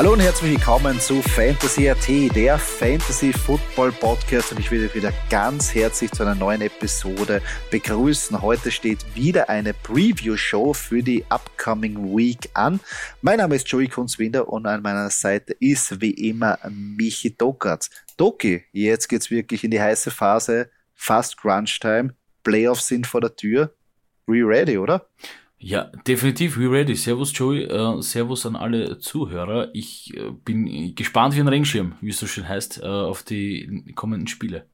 Hallo und herzlich willkommen zu Fantasy AT, der Fantasy Football Podcast und ich will wieder ganz herzlich zu einer neuen Episode begrüßen. Heute steht wieder eine Preview Show für die upcoming Week an. Mein Name ist Joey Kunzwinder und an meiner Seite ist wie immer Michi Dokatz. Doki, jetzt geht's wirklich in die heiße Phase, fast Crunch Time, Playoffs sind vor der Tür. Re ready, oder? Ja, definitiv, we ready. Servus Joey, äh, Servus an alle Zuhörer. Ich äh, bin gespannt wie ein Regenschirm, wie es so schön heißt, äh, auf die kommenden Spiele.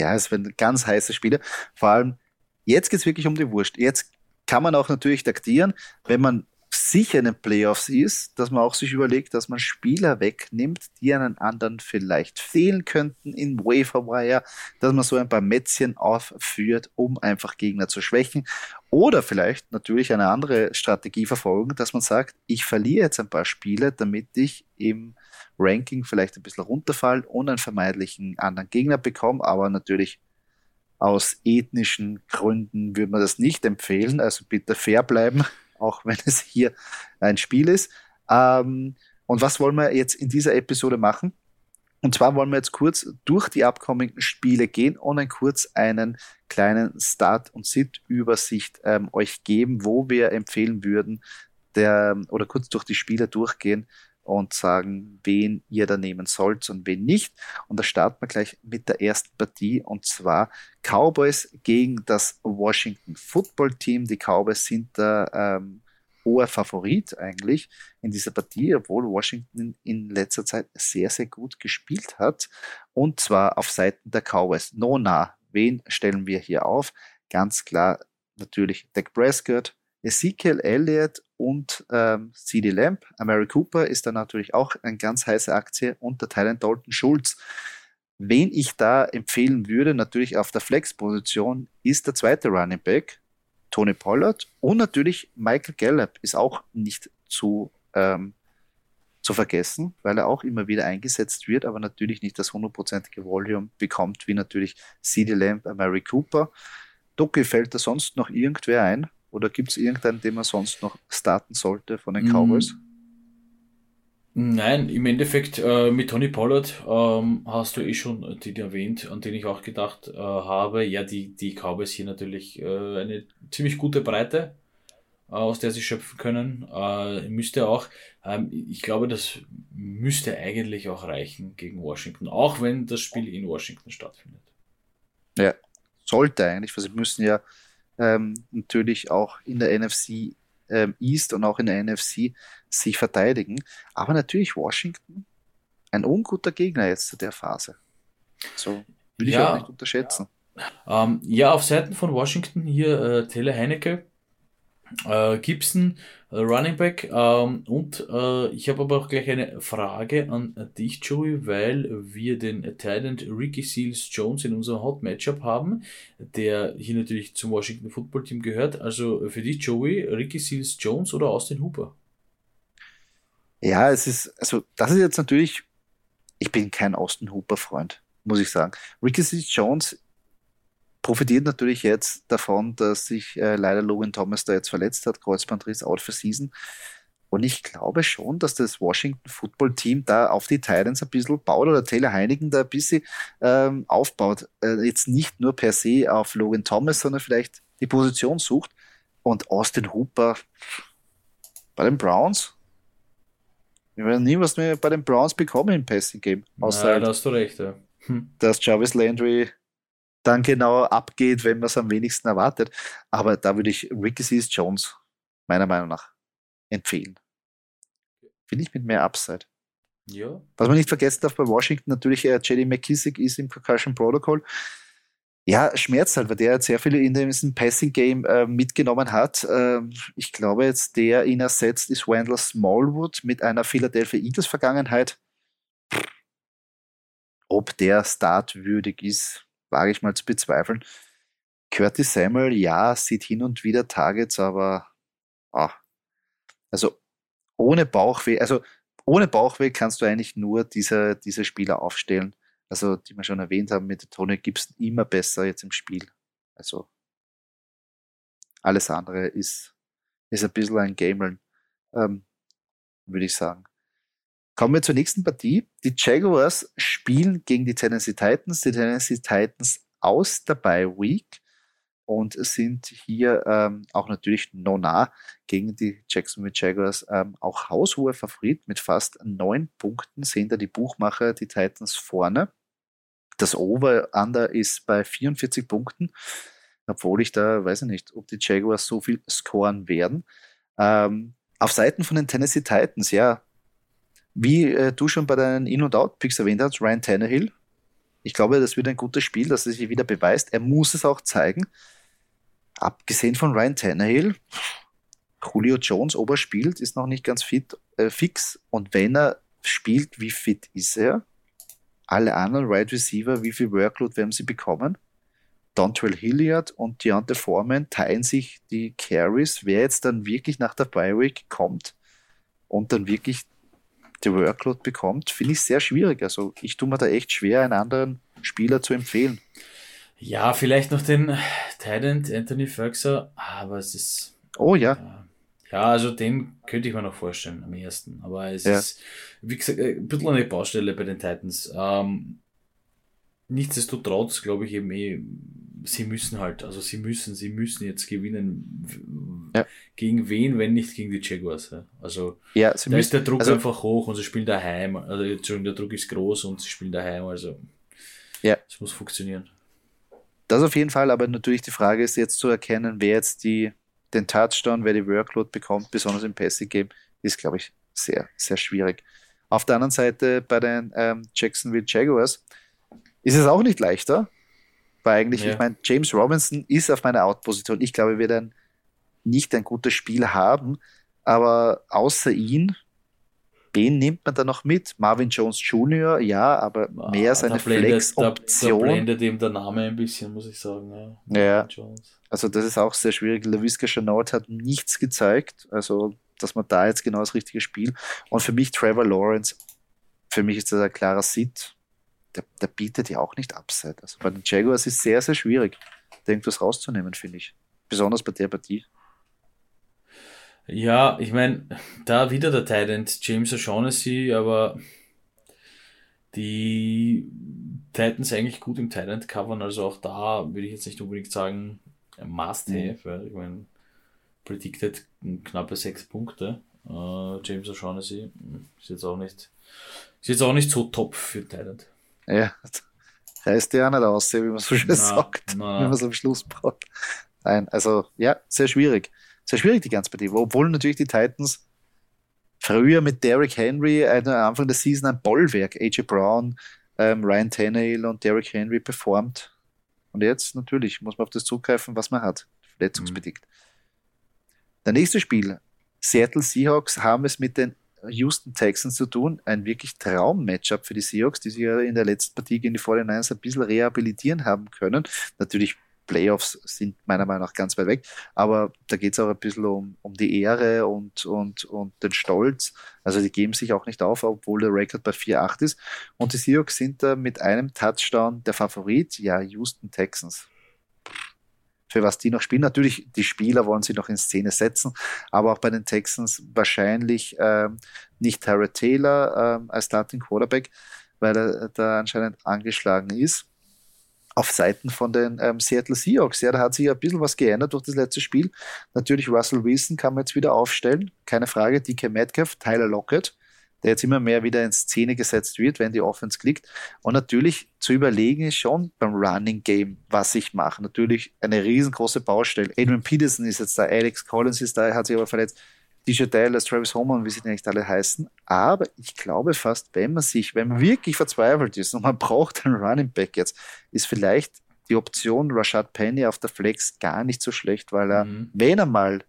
Ja, es werden ganz heiße Spiele. Vor allem, jetzt geht's wirklich um die Wurst. Jetzt kann man auch natürlich taktieren, wenn man sicher in den Playoffs ist, dass man auch sich überlegt, dass man Spieler wegnimmt, die einen anderen vielleicht fehlen könnten in Waferwire, dass man so ein paar Mätzchen aufführt, um einfach Gegner zu schwächen. Oder vielleicht natürlich eine andere Strategie verfolgen, dass man sagt, ich verliere jetzt ein paar Spiele, damit ich im Ranking vielleicht ein bisschen runterfallen und einen vermeintlichen anderen Gegner bekomme, aber natürlich aus ethnischen Gründen würde man das nicht empfehlen, also bitte fair bleiben auch wenn es hier ein Spiel ist. Ähm, und was wollen wir jetzt in dieser Episode machen? Und zwar wollen wir jetzt kurz durch die abkommenden Spiele gehen und dann kurz einen kleinen Start- und Sit-Übersicht ähm, euch geben, wo wir empfehlen würden, der, oder kurz durch die Spiele durchgehen und sagen, wen ihr da nehmen sollt und wen nicht. Und da starten wir gleich mit der ersten Partie und zwar Cowboys gegen das Washington Football Team. Die Cowboys sind da ähm, hoher Favorit eigentlich in dieser Partie, obwohl Washington in letzter Zeit sehr, sehr gut gespielt hat. Und zwar auf Seiten der Cowboys. Nona, wen stellen wir hier auf? Ganz klar natürlich Dak Prescott, Ezekiel Elliott und ähm, CD Lamp. Mary Cooper ist dann natürlich auch eine ganz heiße Aktie und der Thailand Dalton Schulz. Wen ich da empfehlen würde, natürlich auf der Flex-Position, ist der zweite Running Back, Tony Pollard und natürlich Michael Gallup ist auch nicht zu, ähm, zu vergessen, weil er auch immer wieder eingesetzt wird, aber natürlich nicht das hundertprozentige Volume bekommt, wie natürlich CD Lamp, Mary Cooper. Doki, fällt da sonst noch irgendwer ein? Oder gibt es irgendeinen, den man sonst noch starten sollte von den Cowboys? Nein, im Endeffekt äh, mit Tony Pollard ähm, hast du eh schon den erwähnt, an den ich auch gedacht äh, habe. Ja, die, die Cowboys hier natürlich äh, eine ziemlich gute Breite, äh, aus der sie schöpfen können. Äh, müsste auch, ähm, ich glaube, das müsste eigentlich auch reichen gegen Washington, auch wenn das Spiel in Washington stattfindet. Ja, sollte eigentlich, weil sie müssen ja ähm, natürlich auch in der NFC ähm, East und auch in der NFC sich verteidigen. Aber natürlich Washington ein unguter Gegner jetzt zu der Phase. So will ich ja, auch nicht unterschätzen. Ja. Ähm, ja, auf Seiten von Washington hier äh, Tele Heinecke äh, Gibson, äh, Running Back. Ähm, und äh, ich habe aber auch gleich eine Frage an dich, Joey, weil wir den Talent Ricky Seals Jones in unserem Hot Matchup haben, der hier natürlich zum Washington Football Team gehört. Also für dich, Joey, Ricky Seals Jones oder Austin Hooper? Ja, es ist, also das ist jetzt natürlich, ich bin kein Austin Hooper Freund, muss ich sagen. Ricky Seals Jones profitiert natürlich jetzt davon, dass sich äh, leider Logan Thomas da jetzt verletzt hat, Kreuzbandriss out for season. Und ich glaube schon, dass das Washington Football Team da auf die Titans ein bisschen baut oder Taylor Heinigen da ein bisschen ähm, aufbaut. Äh, jetzt nicht nur per se auf Logan Thomas, sondern vielleicht die Position sucht. Und Austin Hooper bei den Browns. Wir werden nie was mehr bei den Browns bekommen im Passing Game. Außer ja, da hast du recht, ja. Hm. Dass Jarvis Landry dann genau abgeht, wenn man es am wenigsten erwartet. Aber da würde ich Ricky Seas Jones meiner Meinung nach empfehlen. Finde ich mit mehr Upside. Ja. Was man nicht vergessen darf bei Washington, natürlich, äh, JD McKissick ist im Concussion Protocol. Ja, schmerzt halt, weil der sehr viele in diesem Passing-Game äh, mitgenommen hat. Äh, ich glaube jetzt, der ihn ersetzt, ist Wendell Smallwood mit einer Philadelphia Eagles-Vergangenheit. Ob der startwürdig ist, wage ich mal zu bezweifeln. Curtis Samuel, ja, sieht hin und wieder Targets, aber ah, also ohne Bauchweh, also ohne Bauchweh kannst du eigentlich nur diese, diese Spieler aufstellen. Also, die wir schon erwähnt haben, mit Tony Gibson immer besser jetzt im Spiel. Also, alles andere ist, ist ein bisschen ein Gameln, ähm, würde ich sagen. Kommen wir zur nächsten Partie. Die Jaguars spielen gegen die Tennessee Titans. Die Tennessee Titans aus der Bye Week und sind hier ähm, auch natürlich nona gegen die Jacksonville Jaguars ähm, auch haushohe Favorit mit fast neun Punkten sehen da die Buchmacher die Titans vorne. Das Over-Under ist bei 44 Punkten, obwohl ich da, weiß ich nicht, ob die Jaguars so viel scoren werden. Ähm, auf Seiten von den Tennessee Titans, ja, wie äh, du schon bei deinen In- und Out-Picks erwähnt hast, Ryan Tannehill, ich glaube, das wird ein gutes Spiel, dass er sich wieder beweist. Er muss es auch zeigen. Abgesehen von Ryan Tannehill, Julio Jones, ob er spielt, ist noch nicht ganz fit, äh, fix. Und wenn er spielt, wie fit ist er? Alle anderen Wide right Receiver, wie viel Workload werden sie bekommen? Dontrell Hilliard und Deontay Foreman teilen sich die Carries. Wer jetzt dann wirklich nach der Bye Week kommt und dann wirklich die Workload bekommt, finde ich sehr schwierig. Also ich tue mir da echt schwer, einen anderen Spieler zu empfehlen. Ja, vielleicht noch den Titan Anthony Ferguson, aber es ist. Oh ja. Ja, also den könnte ich mir noch vorstellen am ersten. Aber es ja. ist, wie gesagt, ein bisschen eine Baustelle bei den Titans. Ähm, nichtsdestotrotz glaube ich eben eh, sie müssen halt, also sie müssen, sie müssen jetzt gewinnen. Ja. Gegen wen, wenn nicht gegen die Jaguars? Ja? Also ja, da müssen, ist der Druck also, einfach hoch und sie spielen daheim. Also Entschuldigung, der Druck ist groß und sie spielen daheim. Also ja. es muss funktionieren. Das auf jeden Fall, aber natürlich die Frage ist jetzt zu erkennen, wer jetzt die, den Touchdown, wer die Workload bekommt, besonders im Passing Game, ist, glaube ich, sehr, sehr schwierig. Auf der anderen Seite bei den ähm, Jacksonville Jaguars ist es auch nicht leichter, weil eigentlich, ja. ich meine, James Robinson ist auf meiner Out-Position. Ich glaube, wir werden nicht ein gutes Spiel haben, aber außer ihn, wen nimmt man da noch mit? Marvin Jones Jr., ja, aber ah, mehr seine Flex-Option. Da, da, blendet ihm der Name ein bisschen, muss ich sagen. Ja, ja. also das ist auch sehr schwierig. LaVisca Chanot hat nichts gezeigt, also dass man da jetzt genau das richtige Spiel. Und für mich Trevor Lawrence, für mich ist das ein klarer Sit der, der bietet ja auch nicht Upside. Also bei den Jaguars ist es sehr, sehr schwierig, da irgendwas rauszunehmen, finde ich. Besonders bei der Partie. Ja, ich meine, da wieder der Titan James O'Shaughnessy, aber die Titans eigentlich gut im Titan covern, also auch da würde ich jetzt nicht unbedingt sagen, must have, mhm. weil ich meine, predicted knappe sechs Punkte. Uh, James O'Shaughnessy hm, ist jetzt auch nicht, ist jetzt auch nicht so top für Titan. Ja, reißt ja auch nicht aus, wie man so schön na, sagt, na. wenn man es am Schluss braucht. Nein, also ja, sehr schwierig. Sehr schwierig die ganze Partie. Obwohl natürlich die Titans früher mit Derrick Henry äh, Anfang der Season ein Bollwerk, AJ Brown, ähm, Ryan Tannehill und Derrick Henry performt. Und jetzt natürlich muss man auf das zugreifen, was man hat, verletzungsbedingt. Mhm. Der nächste Spiel, Seattle Seahawks haben es mit den Houston Texans zu tun. Ein wirklich Traum-Matchup für die Seahawks, die sich ja in der letzten Partie gegen die 49ers ein bisschen rehabilitieren haben können. Natürlich Playoffs sind meiner Meinung nach ganz weit weg, aber da geht es auch ein bisschen um, um die Ehre und, und, und den Stolz. Also die geben sich auch nicht auf, obwohl der Rekord bei 4-8 ist. Und die Seahawks sind da mit einem Touchdown der Favorit, ja, Houston Texans für was die noch spielen. Natürlich, die Spieler wollen sie noch in Szene setzen, aber auch bei den Texans wahrscheinlich ähm, nicht Tara Taylor ähm, als Starting Quarterback, weil er da anscheinend angeschlagen ist. Auf Seiten von den ähm, Seattle Seahawks, ja, da hat sich ein bisschen was geändert durch das letzte Spiel. Natürlich, Russell Wilson kann man jetzt wieder aufstellen, keine Frage. DK Metcalf, Tyler Lockett, der jetzt immer mehr wieder in Szene gesetzt wird, wenn die Offense klickt. Und natürlich zu überlegen ist schon beim Running Game, was ich mache. Natürlich eine riesengroße Baustelle. Adrian Peterson ist jetzt da, Alex Collins ist da, er hat sich aber verletzt. DJ Dallas, Travis Homer und wie sie nicht alle heißen. Aber ich glaube fast, wenn man sich, wenn man wirklich verzweifelt ist und man braucht einen Running Back jetzt, ist vielleicht die Option Rashad Penny auf der Flex gar nicht so schlecht, weil er, mhm. wenn er mal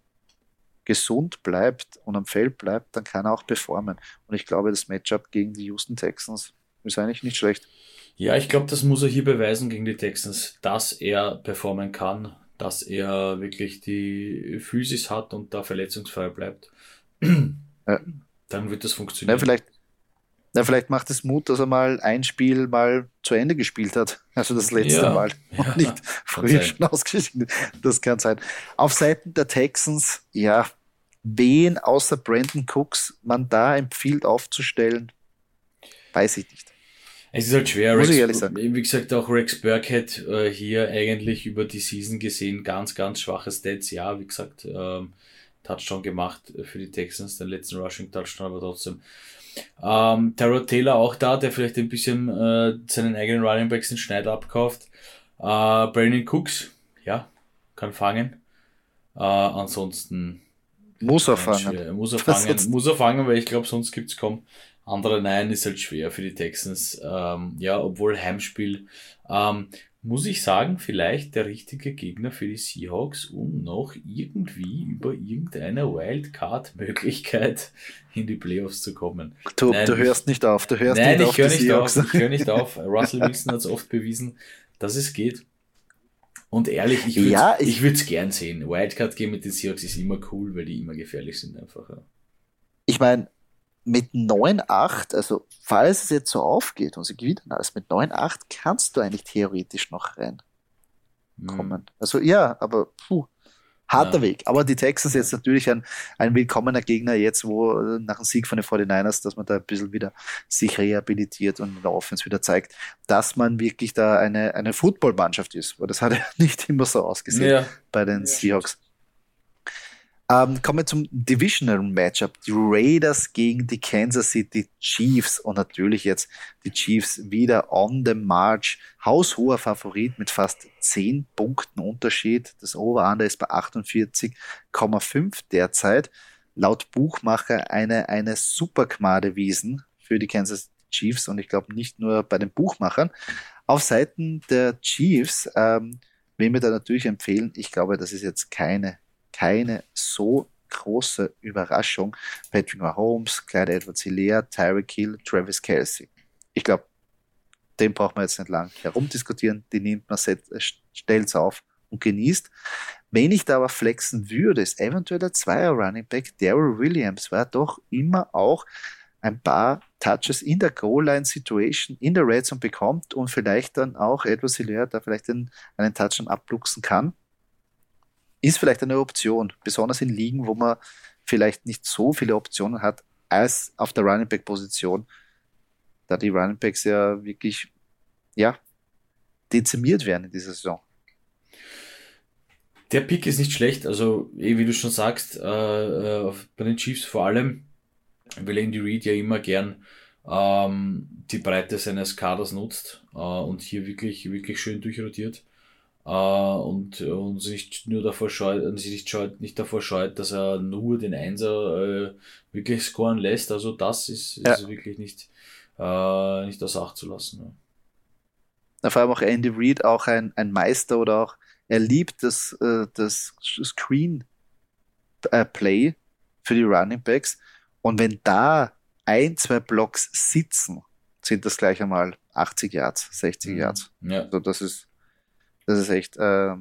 gesund bleibt und am Feld bleibt, dann kann er auch performen. Und ich glaube, das Matchup gegen die Houston Texans ist eigentlich nicht schlecht. Ja, ich glaube, das muss er hier beweisen gegen die Texans, dass er performen kann, dass er wirklich die Physis hat und da verletzungsfrei bleibt. Ja. Dann wird das funktionieren. Ja, vielleicht, ja, vielleicht macht es Mut, dass er mal ein Spiel mal zu Ende gespielt hat. Also das letzte ja, Mal. Und ja, nicht früher schon ausgeschieden. Das kann sein. Auf Seiten der Texans, ja, wen außer Brandon Cooks man da empfiehlt aufzustellen, weiß ich nicht. Es ist halt schwer. Muss Rex, ich ehrlich sagen. Wie gesagt, auch Rex Burkhead äh, hier eigentlich über die Season gesehen ganz, ganz schwache Stats. Ja, wie gesagt, ähm, Touchdown gemacht für die Texans, den letzten Rushing Touchdown, aber trotzdem. Ähm, Tyrod Taylor auch da, der vielleicht ein bisschen äh, seinen eigenen Running Backs in Schneid abkauft. Äh, Brandon Cooks, ja, kann fangen. Äh, ansonsten muss er fangen. Muss er fangen, muss er fangen, weil ich glaube, sonst gibt es kaum andere Nein, ist halt schwer für die Texans. Ähm, ja, obwohl Heimspiel. Ähm, muss ich sagen, vielleicht der richtige Gegner für die Seahawks, um noch irgendwie über irgendeine Wildcard-Möglichkeit in die Playoffs zu kommen. Du, nein, du hörst nicht auf, du hörst nein, nicht ich höre nicht auf. Ich höre nicht auf. Russell Wilson hat es oft bewiesen, dass es geht. Und ehrlich, ich würde ja, ich, ich gern sehen. Wildcard-Game mit den Seahawks ist immer cool, weil die immer gefährlich sind einfach. Ja. Ich meine, mit 9-8, also falls es jetzt so aufgeht und sie gewinnen alles, mit 9-8 kannst du eigentlich theoretisch noch reinkommen. Mhm. Also ja, aber puh, harter ja. Weg. Aber die Texans jetzt natürlich ein, ein willkommener Gegner jetzt, wo nach dem Sieg von den 49ers, dass man da ein bisschen wieder sich rehabilitiert und in der Offense wieder zeigt, dass man wirklich da eine, eine Footballmannschaft ist. Weil das hat ja nicht immer so ausgesehen ja. bei den ja. Seahawks. Ähm, kommen wir zum Divisional Matchup. Die Raiders gegen die Kansas City Chiefs und natürlich jetzt die Chiefs wieder on the march. Haushoher Favorit mit fast 10 Punkten Unterschied. Das Over-Under ist bei 48,5 derzeit. Laut Buchmacher eine, eine super Wiesen für die Kansas Chiefs und ich glaube nicht nur bei den Buchmachern. Auf Seiten der Chiefs, ähm, will mir da natürlich empfehlen, ich glaube, das ist jetzt keine keine so große Überraschung. Patrick Mahomes, Clyde Edwards Hilaire, Tyreek Hill, Travis Kelsey. Ich glaube, den braucht man jetzt nicht lang herumdiskutieren. Die nimmt man, stellt es auf und genießt. Wenn ich da aber flexen würde, ist eventuell der Zweier Running Back Daryl Williams, war doch immer auch ein paar Touches in der Goal-Line-Situation, in der Red Zone bekommt und vielleicht dann auch Edwards Hilaire da vielleicht einen, einen Touchdown abluchsen kann ist vielleicht eine Option, besonders in Ligen, wo man vielleicht nicht so viele Optionen hat, als auf der Running Back Position, da die Running Backs ja wirklich, ja, dezimiert werden in dieser Saison. Der Pick ist nicht schlecht, also eh, wie du schon sagst, äh, äh, bei den Chiefs vor allem weil Andy Reid ja immer gern ähm, die Breite seines Kaders nutzt äh, und hier wirklich, wirklich schön durchrotiert äh, und, und sich nicht nur davor scheut, sich nicht, scheut, nicht davor scheut, dass er nur den Einser äh, wirklich scoren lässt. Also das ist, ja. ist wirklich nicht, äh, nicht aus Acht zu lassen. Ja. Vor allem auch Andy Reid, auch ein, ein Meister oder auch, er liebt das, äh, das Screen äh, Play für die Running Backs. Und wenn da ein, zwei Blocks sitzen, sind das gleich einmal 80 Yards, 60 mhm. Yards. Ja. Also das ist, das ist echt äh,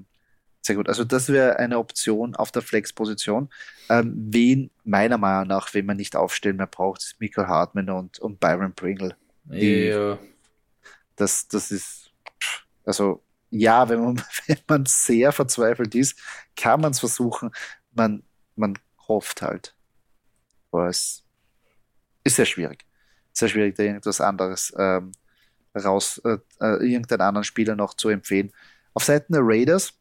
sehr gut. Also das wäre eine Option auf der Flex-Position. Ähm, wen meiner Meinung nach, wenn man nicht aufstellen mehr braucht, ist Michael Hartman und, und Byron Pringle. Die, ja. Das, das ist, also ja, wenn man, wenn man sehr verzweifelt ist, kann man es versuchen. Man, man hofft halt. Aber es ist sehr schwierig. Sehr schwierig, da irgendwas anderes ähm, raus, äh, äh, irgendeinen anderen Spieler noch zu empfehlen. Auf Seiten der Raiders,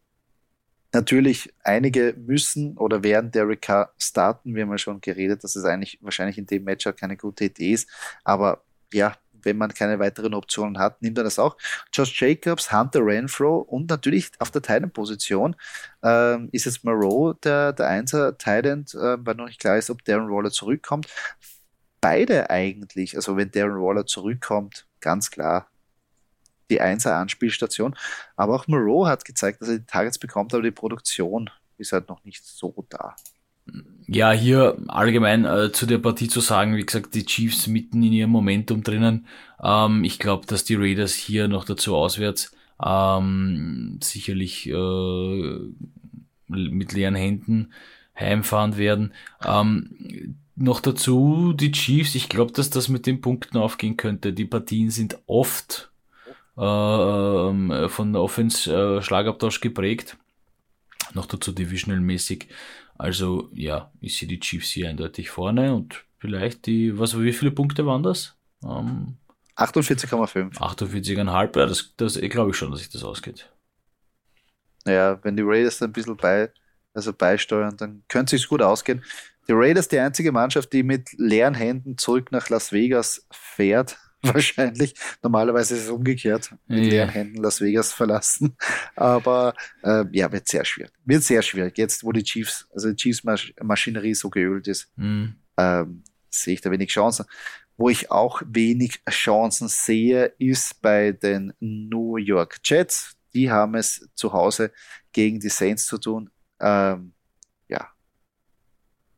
Natürlich, einige müssen oder werden Derek Carr starten. Wir haben ja schon geredet, dass es eigentlich wahrscheinlich in dem Matchup keine gute Idee ist. Aber ja, wenn man keine weiteren Optionen hat, nimmt er das auch. Josh Jacobs, Hunter Renfro und natürlich auf der Titan-Position ähm, ist es Moreau der, der Einser Titan, äh, weil noch nicht klar ist, ob Darren Waller zurückkommt. Beide eigentlich, also wenn Darren Waller zurückkommt, ganz klar die Einser Anspielstation. Aber auch Moreau hat gezeigt, dass er die Targets bekommt, aber die Produktion ist halt noch nicht so da. Ja, hier allgemein äh, zu der Partie zu sagen, wie gesagt, die Chiefs mitten in ihrem Momentum drinnen. Ähm, ich glaube, dass die Raiders hier noch dazu auswärts ähm, sicherlich äh, mit leeren Händen heimfahren werden. Ähm, noch dazu die Chiefs, ich glaube, dass das mit den Punkten aufgehen könnte. Die Partien sind oft äh, ähm, von der Offense äh, Schlagabtausch geprägt. Noch dazu divisional-mäßig. Also ja, ich sehe die Chiefs hier eindeutig vorne und vielleicht die, was, wie viele Punkte waren das? Ähm, 48,5. 48,5, ja, das, das glaube ich schon, dass sich das ausgeht. Ja, wenn die Raiders ein bisschen bei, also beisteuern, dann könnte es sich gut ausgehen. Die Raiders die einzige Mannschaft, die mit leeren Händen zurück nach Las Vegas fährt. Wahrscheinlich. Normalerweise ist es umgekehrt. Mit ja. leeren Händen Las Vegas verlassen. Aber äh, ja, wird sehr schwierig. Wird sehr schwierig. Jetzt, wo die Chiefs, also die Chiefs-Maschinerie so geölt ist, mhm. ähm, sehe ich da wenig Chancen. Wo ich auch wenig Chancen sehe, ist bei den New York Jets. Die haben es zu Hause gegen die Saints zu tun. Ähm, ja,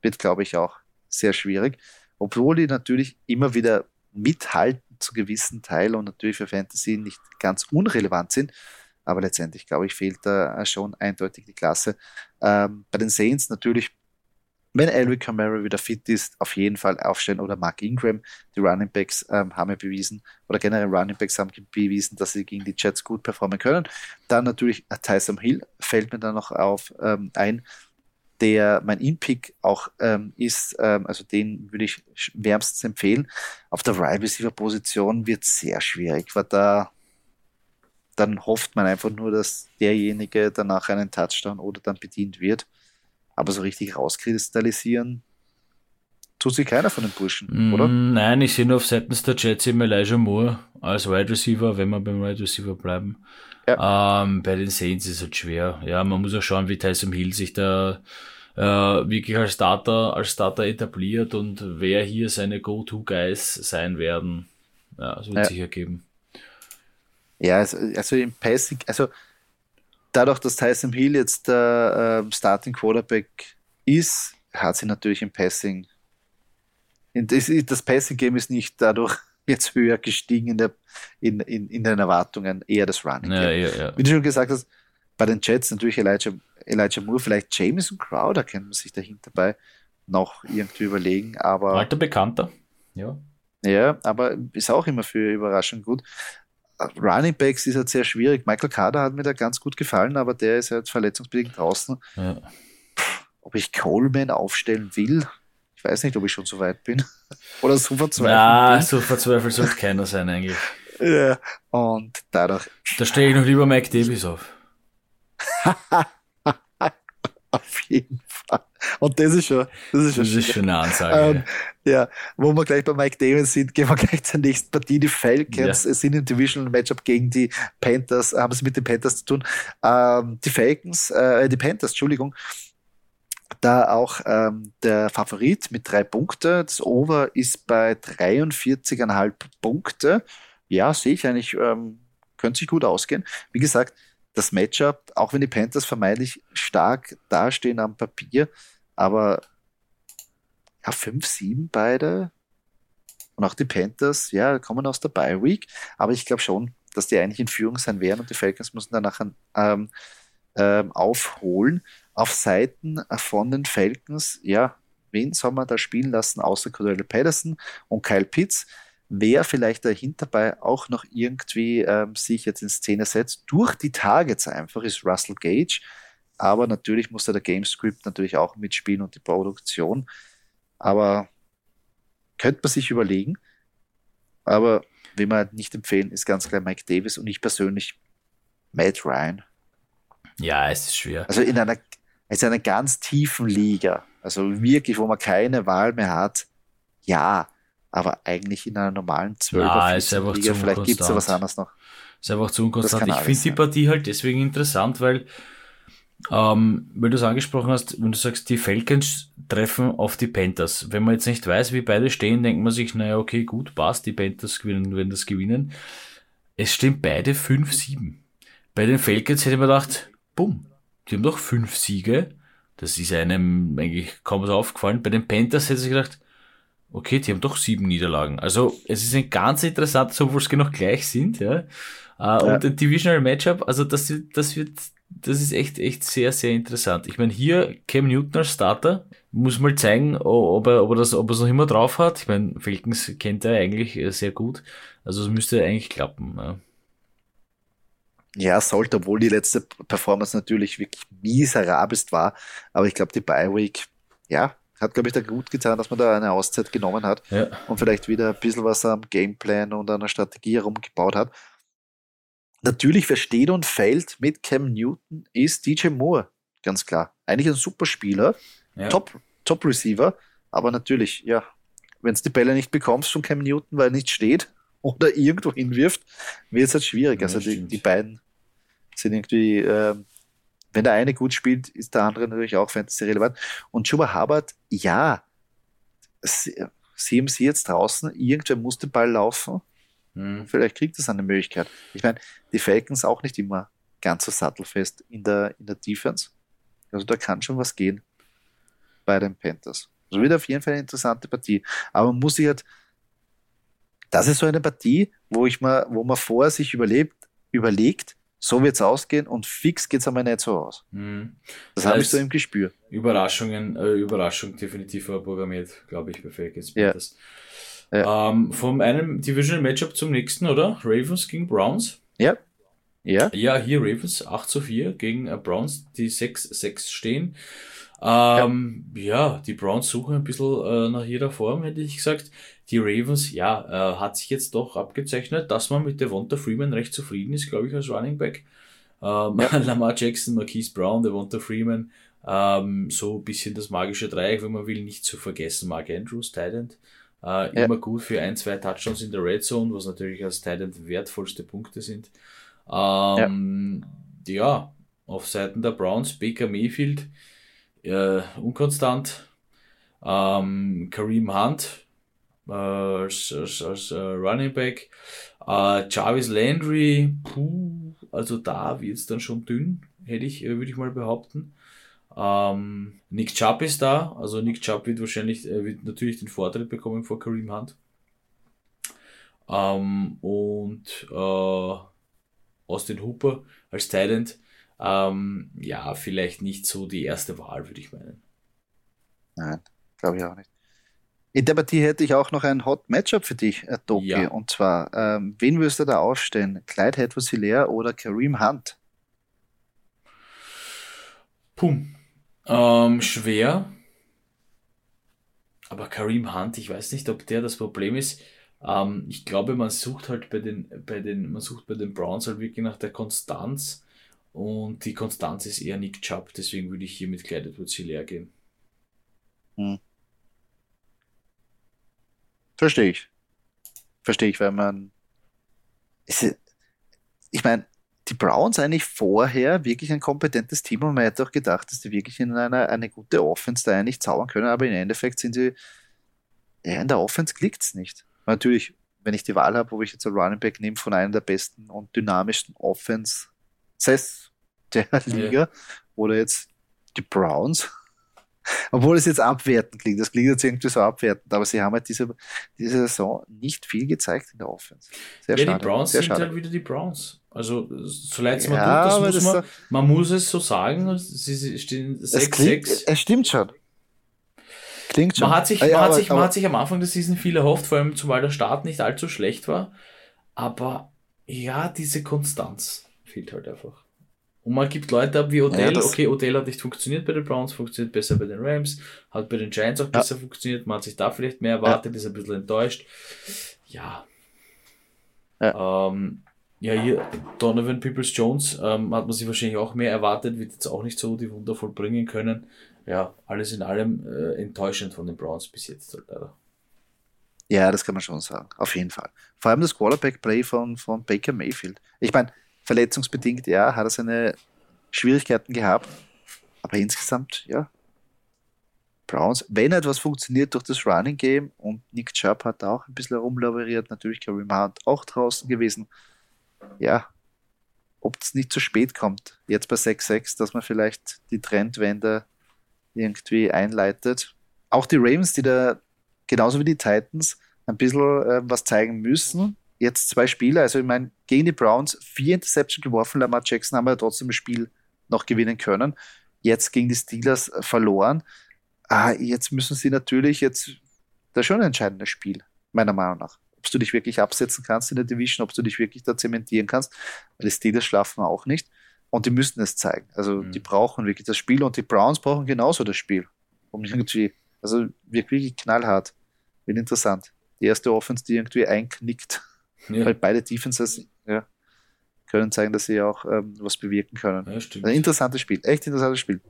wird, glaube ich, auch sehr schwierig. Obwohl die natürlich immer wieder mithalten zu gewissen Teil und natürlich für Fantasy nicht ganz unrelevant sind. Aber letztendlich, glaube ich, fehlt da schon eindeutig die Klasse. Ähm, bei den Saints natürlich, wenn Elwick Kamara wieder fit ist, auf jeden Fall aufstellen oder Mark Ingram. Die Running Backs ähm, haben ja bewiesen, oder generell Running Backs haben bewiesen, dass sie gegen die Jets gut performen können. Dann natürlich Tyson Hill fällt mir da noch auf ähm, ein der mein In-Pick auch ähm, ist, ähm, also den würde ich wärmstens empfehlen. Auf der Wide Receiver Position wird sehr schwierig, weil da dann hofft man einfach nur, dass derjenige danach einen Touchdown oder dann bedient wird. Aber so richtig rauskristallisieren tut sich keiner von den Burschen, mm, oder? Nein, ich sehe nur auf Seiten der Jets eben Elijah Moore als Wide Receiver, wenn wir beim Wide Receiver bleiben. Ja. Ähm, bei den Saints ist es halt schwer. Ja, man muss auch schauen, wie Tyson Hill sich da äh, wirklich als Starter, als Starter etabliert und wer hier seine Go-To-Guys sein werden. Ja, das wird ja. sich ergeben. Ja, also, also im Passing, also dadurch, dass Tyson Hill jetzt der äh, Starting Quarterback ist, hat sie natürlich im Passing. Das, das Passing-Game ist nicht dadurch jetzt höher gestiegen in, der, in, in, in den Erwartungen, eher das Running. Ja, ja, ja. Wie du schon gesagt hast, bei den Jets natürlich Elijah, Elijah Moore, vielleicht Jameson Crowder könnte man sich dahinter bei noch irgendwie überlegen, aber. Alter Bekannter, ja. Ja, aber ist auch immer für Überraschung gut. Running Backs ist halt sehr schwierig. Michael Carter hat mir da ganz gut gefallen, aber der ist halt verletzungsbedingt draußen. Ja. Ob ich Coleman aufstellen will, weiß nicht, ob ich schon so weit bin. Oder so verzweifelt. Ja, so verzweifelt sollte keiner sein eigentlich. Ja, und dadurch. Da stehe ich noch lieber Mike Davis auf. auf jeden Fall. Und das ist schon, das ist schon, das ist schon eine Ansage. Ähm, ja, wo wir gleich bei Mike Davis sind, gehen wir gleich zur nächsten Partie. Die Falcons ja. sind im Divisional Matchup gegen die Panthers, haben es mit den Panthers zu tun. Ähm, die Falcons, äh, die Panthers, Entschuldigung, da auch ähm, der Favorit mit drei Punkte. Das Over ist bei 43,5 Punkte. Ja, sehe ich eigentlich, ähm, könnte sich gut ausgehen. Wie gesagt, das Matchup, auch wenn die Panthers vermeintlich stark dastehen am Papier, aber ja, 5-7 beide. Und auch die Panthers, ja, kommen aus der Bye Week. Aber ich glaube schon, dass die eigentlich in Führung sein werden und die Falcons müssen danach ähm, ähm, aufholen auf Seiten von den Falcons, ja, wen soll man da spielen lassen, außer Cordell Patterson und Kyle Pitts? Wer vielleicht dahinter bei auch noch irgendwie ähm, sich jetzt in Szene setzt, durch die Targets einfach, ist Russell Gage. Aber natürlich muss da der Gamescript natürlich auch mitspielen und die Produktion. Aber könnte man sich überlegen. Aber wie man nicht empfehlen, ist ganz klar Mike Davis und ich persönlich Matt Ryan Ja, es ist schwer. Also in einer, in einer ganz tiefen Liga, also wirklich, wo man keine Wahl mehr hat, ja, aber eigentlich in einer normalen 12 ja, ist einfach Liga, zu vielleicht gibt es ja was anderes noch. Ist einfach zu unkonstant. Ich finde die. Partie halt deswegen interessant, weil, ähm, weil du es angesprochen hast, wenn du sagst, die Falcons treffen auf die Panthers. Wenn man jetzt nicht weiß, wie beide stehen, denkt man sich, naja, okay, gut, passt, die Panthers gewinnen, wenn das gewinnen. Es stehen beide 5-7. Bei den Falcons hätte man gedacht, bumm, die haben doch fünf Siege. Das ist einem eigentlich kaum so aufgefallen. Bei den Panthers hätte sich gedacht, okay, die haben doch sieben Niederlagen. Also es ist ein ganz interessantes, obwohl es genau gleich sind, ja. Äh, Und ein Divisional Matchup, also das wird, das wird, das ist echt, echt sehr, sehr interessant. Ich meine, hier Cam Newton als Starter, muss mal zeigen, ob er, ob er das, ob er es noch immer drauf hat. Ich meine, Falcons kennt er eigentlich äh, sehr gut. Also es müsste eigentlich klappen. Ja. Ja, sollte, obwohl die letzte Performance natürlich wirklich miserabelst war. Aber ich glaube, die Bye Week, ja, hat, glaube ich, da gut getan, dass man da eine Auszeit genommen hat Ja. und vielleicht wieder ein bisschen was am Gameplan und an der Strategie herumgebaut hat. Natürlich, wer steht und fällt mit Cam Newton, ist DJ Moore. Ganz klar. Eigentlich ein super Spieler, Ja. Top, Top Receiver, aber natürlich, ja, wenn es die Bälle nicht bekommst von Cam Newton, weil er nicht steht oder irgendwo hinwirft, wird es halt schwierig. Ja, also die, die beiden sind irgendwie, ähm, wenn der eine gut spielt, ist der andere natürlich auch fantasy relevant. Und Chuba Hubbard, ja, sie- sehen Sie jetzt draußen, irgendwer muss den Ball laufen, Hm. vielleicht kriegt es eine Möglichkeit. Ich meine, die Falcons auch nicht immer ganz so sattelfest in der, in der Defense. Also da kann schon was gehen bei den Panthers. Also wird auf jeden Fall eine interessante Partie. Aber man muss sich halt, das ist so eine Partie, wo ich mal, wo man vorher sich überlebt, überlegt, so wird es ausgehen und fix geht es einmal nicht so aus. Hm. Das Ja, habe ich so im Gespür. Überraschungen, äh, Überraschung definitiv programmiert, glaube ich, bei Falcons Ja. Panthers. Ähm, vom einem Divisional Matchup zum nächsten, oder? Ravens gegen Browns. Ja. Ja. Ja, hier Ravens 8 zu 4 gegen äh, Browns, die 6-6 stehen. Ähm, ja. die Browns suchen ein bisschen äh, nach ihrer Form, hätte ich gesagt. Die Ravens, ja, äh, hat sich jetzt doch abgezeichnet, dass man mit Devonta Freeman recht zufrieden ist, glaube ich, als Running Back. Ähm, Lamar Jackson, Marquise Brown, Devonta Freeman, ähm, so ein bisschen das magische Dreieck, wenn man will, nicht zu vergessen. Mark Andrews, Tident, äh, Ja. immer gut für ein, zwei Touchdowns in der Red Zone, was natürlich als Tident wertvollste Punkte sind. Ähm, ja. auf Seiten der Browns, Baker Mayfield, äh, unkonstant, ähm, Kareem Hunt äh, als, als, als äh, Running Back, äh, Jarvis Landry, puh, also da wird es dann schon dünn, hätte ich, äh, würde ich mal behaupten. Ähm, Nick Chubb ist da, also Nick Chubb wird wahrscheinlich, äh, wird natürlich den Vorteil bekommen vor Kareem Hunt. Ähm, und äh, Austin Hooper als Talent, ähm, ja, vielleicht nicht so die erste Wahl, würde ich meinen. Nein, glaube ich auch nicht. In der Partie hätte ich auch noch ein Hot Matchup für dich, äh, Doki. Ja. Und zwar, ähm, wen würdest du da aufstellen? Clyde Edwards Hilaire oder Kareem Hunt? Pum. Ähm, schwer. Aber Kareem Hunt, ich weiß nicht, ob der das Problem ist. Ähm, ich glaube, man sucht halt bei den, bei den, man sucht bei den Browns halt wirklich nach der Konstanz. Und die Konstanz ist eher Nick Chubb, deswegen würde ich hier mit Clyde Edwards Hilaire gehen. Verstehe ich. Verstehe ich, weil man. Ist, ich meine, die Browns eigentlich vorher wirklich ein kompetentes Team und man hätte auch gedacht, dass die wirklich in einer eine gute Offense da eigentlich zaubern können, aber im Endeffekt sind sie. Ja, in der Offense klickt es nicht. Natürlich, wenn ich die Wahl habe, wo ich jetzt einen Running Back nehme von einer der besten und dynamischsten Offenses der Liga oder jetzt die Browns, obwohl es jetzt abwertend klingt, das klingt jetzt irgendwie so abwertend, aber sie haben halt diese, diese Saison nicht viel gezeigt in der Offense. Sehr ja, schade. die Browns sehr sind schade. halt wieder die Browns. Also, so leid es mir Ja, tut, das aber muss man, ist man muss es so sagen, sie, stehen Es klingt, 6-6. es stimmt schon. Klingt schon. Man hat sich, Ah, ja, man, hat aber- sich, man aber- hat sich am Anfang der Season viel erhofft, vor allem zumal der Start nicht allzu schlecht war. Aber ja, diese Konstanz fehlt halt einfach. Und man gibt Leute ab wie Odell. das- okay, Odell hat nicht funktioniert bei den Browns, funktioniert besser bei den Rams, hat bei den Giants auch Ja. besser funktioniert. Man hat sich da vielleicht mehr erwartet, ist ein bisschen enttäuscht. Ja. Ähm, Ja, hier Donovan Peoples-Jones ähm, hat man sich wahrscheinlich auch mehr erwartet, wird jetzt auch nicht so die Wunder vollbringen können. Ja, alles in allem äh, enttäuschend von den Browns bis jetzt halt leider. Ja, das kann man schon sagen, auf jeden Fall. Vor allem das Quarterback-Play von, von Baker Mayfield. Ich meine, verletzungsbedingt, ja, hat er seine Schwierigkeiten gehabt, aber insgesamt, ja, Browns, wenn etwas funktioniert durch das Running Game und Nick Chubb hat auch ein bisschen rumlaveriert, natürlich Kareem Hunt auch draußen gewesen. Ja, ob es nicht zu spät kommt, jetzt bei 6-6, dass man vielleicht die Trendwende irgendwie einleitet. Auch die Ravens, die da genauso wie die Titans ein bisschen äh, was zeigen müssen. Jetzt zwei Spiele, also ich meine, gegen die Browns vier Interception geworfen, Lamar Jackson haben wir ja trotzdem das Spiel noch gewinnen können. Jetzt gegen die Steelers verloren. Ah, jetzt müssen sie natürlich jetzt, das schon ein entscheidendes Spiel, meiner Meinung nach. Ob du dich wirklich absetzen kannst in der Division, ob du dich wirklich da zementieren kannst, weil die Steelers schlafen auch nicht. Und die müssen es zeigen. Also mhm. die brauchen wirklich das Spiel und die Browns brauchen genauso das Spiel. Um irgendwie, also wirklich knallhart. Wird interessant. Die erste Offense, die irgendwie einknickt, ja. weil beide Defenses ja, können zeigen, dass sie auch ähm, was bewirken können. Ein interessantes Spiel, echt interessantes Spiel.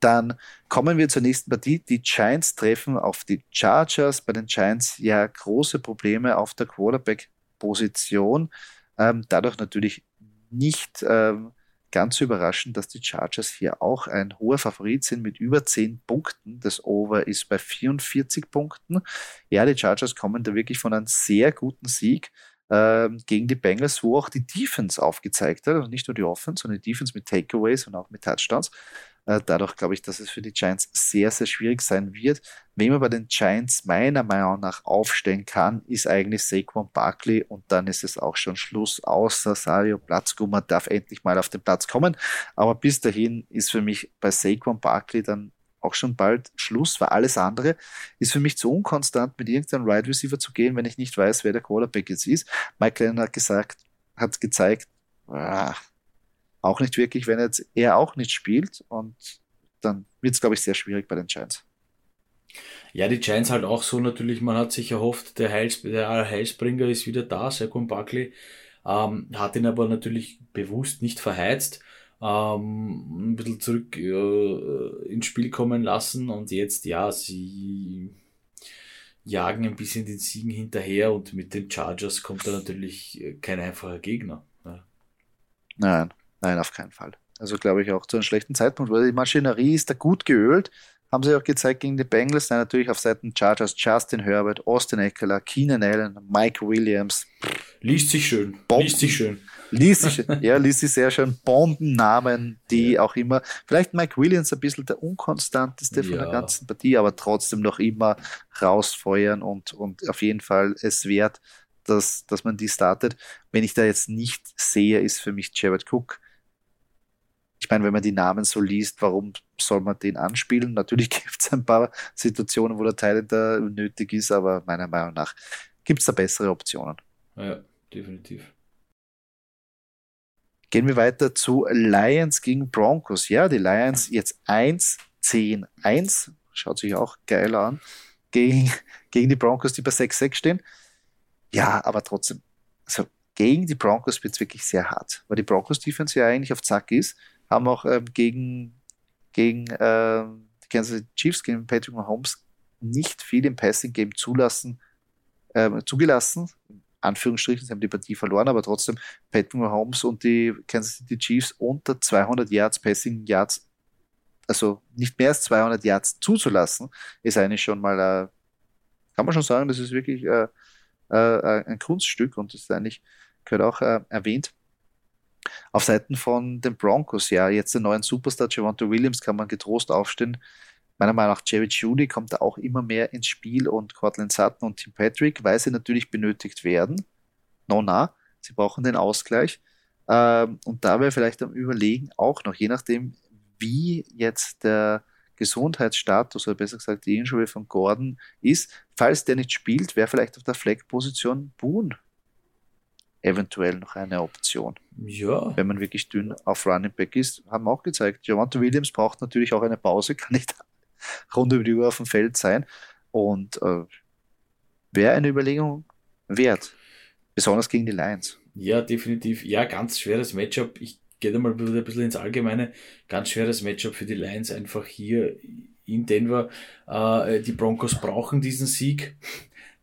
Dann kommen wir zur nächsten Partie. Die Giants treffen auf die Chargers. Bei den Giants ja große Probleme auf der Quarterback-Position. Ähm, dadurch natürlich nicht ähm, ganz überraschend, dass die Chargers hier auch ein hoher Favorit sind mit über 10 Punkten. Das Over ist bei 44 Punkten. Ja, die Chargers kommen da wirklich von einem sehr guten Sieg ähm, gegen die Bengals, wo auch die Defense aufgezeigt hat, also nicht nur die Offense, sondern die Defense mit Takeaways und auch mit Touchdowns. Äh, dadurch glaube ich, dass es für die Giants sehr, sehr schwierig sein wird. Wen man bei den Giants meiner Meinung nach aufstellen kann, ist eigentlich Saquon Barkley und dann ist es auch schon Schluss, außer Sario Platzgummer darf endlich mal auf den Platz kommen. Aber bis dahin ist für mich bei Saquon Barkley dann auch schon bald Schluss, weil alles andere ist für mich zu unkonstant, mit irgendeinem Wide Receiver zu gehen, wenn ich nicht weiß, wer der Quarterback jetzt ist. Mike Lennon hat gesagt, hat gezeigt, ah, auch nicht wirklich, wenn jetzt er auch nicht spielt und dann wird es, glaube ich, sehr schwierig bei den Giants. Ja, die Giants halt auch so natürlich, man hat sich erhofft, der, Heils, der Heilsbringer ist wieder da, Saquon Buckley, ähm, hat ihn aber natürlich bewusst nicht verheizt, ähm, ein bisschen zurück äh, ins Spiel kommen lassen und jetzt, ja, sie jagen ein bisschen den Siegen hinterher und mit den Chargers kommt da natürlich kein einfacher Gegner. Ja. Nein, Nein, auf keinen Fall. Also glaube ich auch zu einem schlechten Zeitpunkt, weil die Maschinerie ist da gut geölt. Haben sie auch gezeigt gegen die Bengals. Nein, natürlich auf Seiten Chargers Justin Herbert, Austin Eckler, Keenan Allen, Mike Williams. Liest sich schön. Bomben. Liest sich schön. Liest sich, ja, liest sich sehr schön. Bombennamen, die ja. auch immer, vielleicht Mike Williams ein bisschen der unkonstanteste von ja. der ganzen Partie, aber trotzdem noch immer rausfeuern und, und auf jeden Fall es wert, dass, dass man die startet. Wenn ich da jetzt nicht sehe, ist für mich Jared Cook ich meine, wenn man die Namen so liest, warum soll man den anspielen? Natürlich gibt es ein paar Situationen, wo der Teil da nötig ist, aber meiner Meinung nach gibt es da bessere Optionen. Ja, definitiv. Gehen wir weiter zu Lions gegen Broncos. Ja, die Lions jetzt 1, 10, 1. Schaut sich auch geil an. Gegen, gegen die Broncos, die bei 6-6 stehen. Ja, aber trotzdem, also gegen die Broncos wird es wirklich sehr hart, weil die Broncos-Defense ja eigentlich auf Zack ist haben auch ähm, gegen, gegen äh, die Kansas City Chiefs, gegen Patrick Mahomes, nicht viel im Passing-Game zulassen, äh, zugelassen. Anführungsstrichen, sie haben die Partie verloren, aber trotzdem Patrick Mahomes und die Kansas City Chiefs unter 200 Yards Passing Yards, also nicht mehr als 200 Yards zuzulassen, ist eigentlich schon mal, äh, kann man schon sagen, das ist wirklich äh, äh, ein Kunststück und das ist eigentlich, gehört auch äh, erwähnt. Auf Seiten von den Broncos, ja, jetzt den neuen Superstar Javante Williams kann man getrost aufstehen. Meiner Meinung nach, Jerry Judy kommt da auch immer mehr ins Spiel und Cortland Sutton und Tim Patrick, weil sie natürlich benötigt werden. No, na, sie brauchen den Ausgleich. Ähm, und da wäre vielleicht am Überlegen auch noch, je nachdem, wie jetzt der Gesundheitsstatus oder besser gesagt die Injury von Gordon ist, falls der nicht spielt, wäre vielleicht auf der Fleckposition Boone eventuell noch eine Option. Ja. Wenn man wirklich dünn auf Running Back ist, haben wir auch gezeigt. Javante Williams braucht natürlich auch eine Pause, kann nicht rund über die Uhr auf dem Feld sein. Und äh, wäre eine Überlegung wert. Besonders gegen die Lions. Ja, definitiv. Ja, ganz schweres Matchup. Ich gehe da mal wieder ein bisschen ins Allgemeine. Ganz schweres Matchup für die Lions einfach hier in Denver. Äh, die Broncos brauchen diesen Sieg.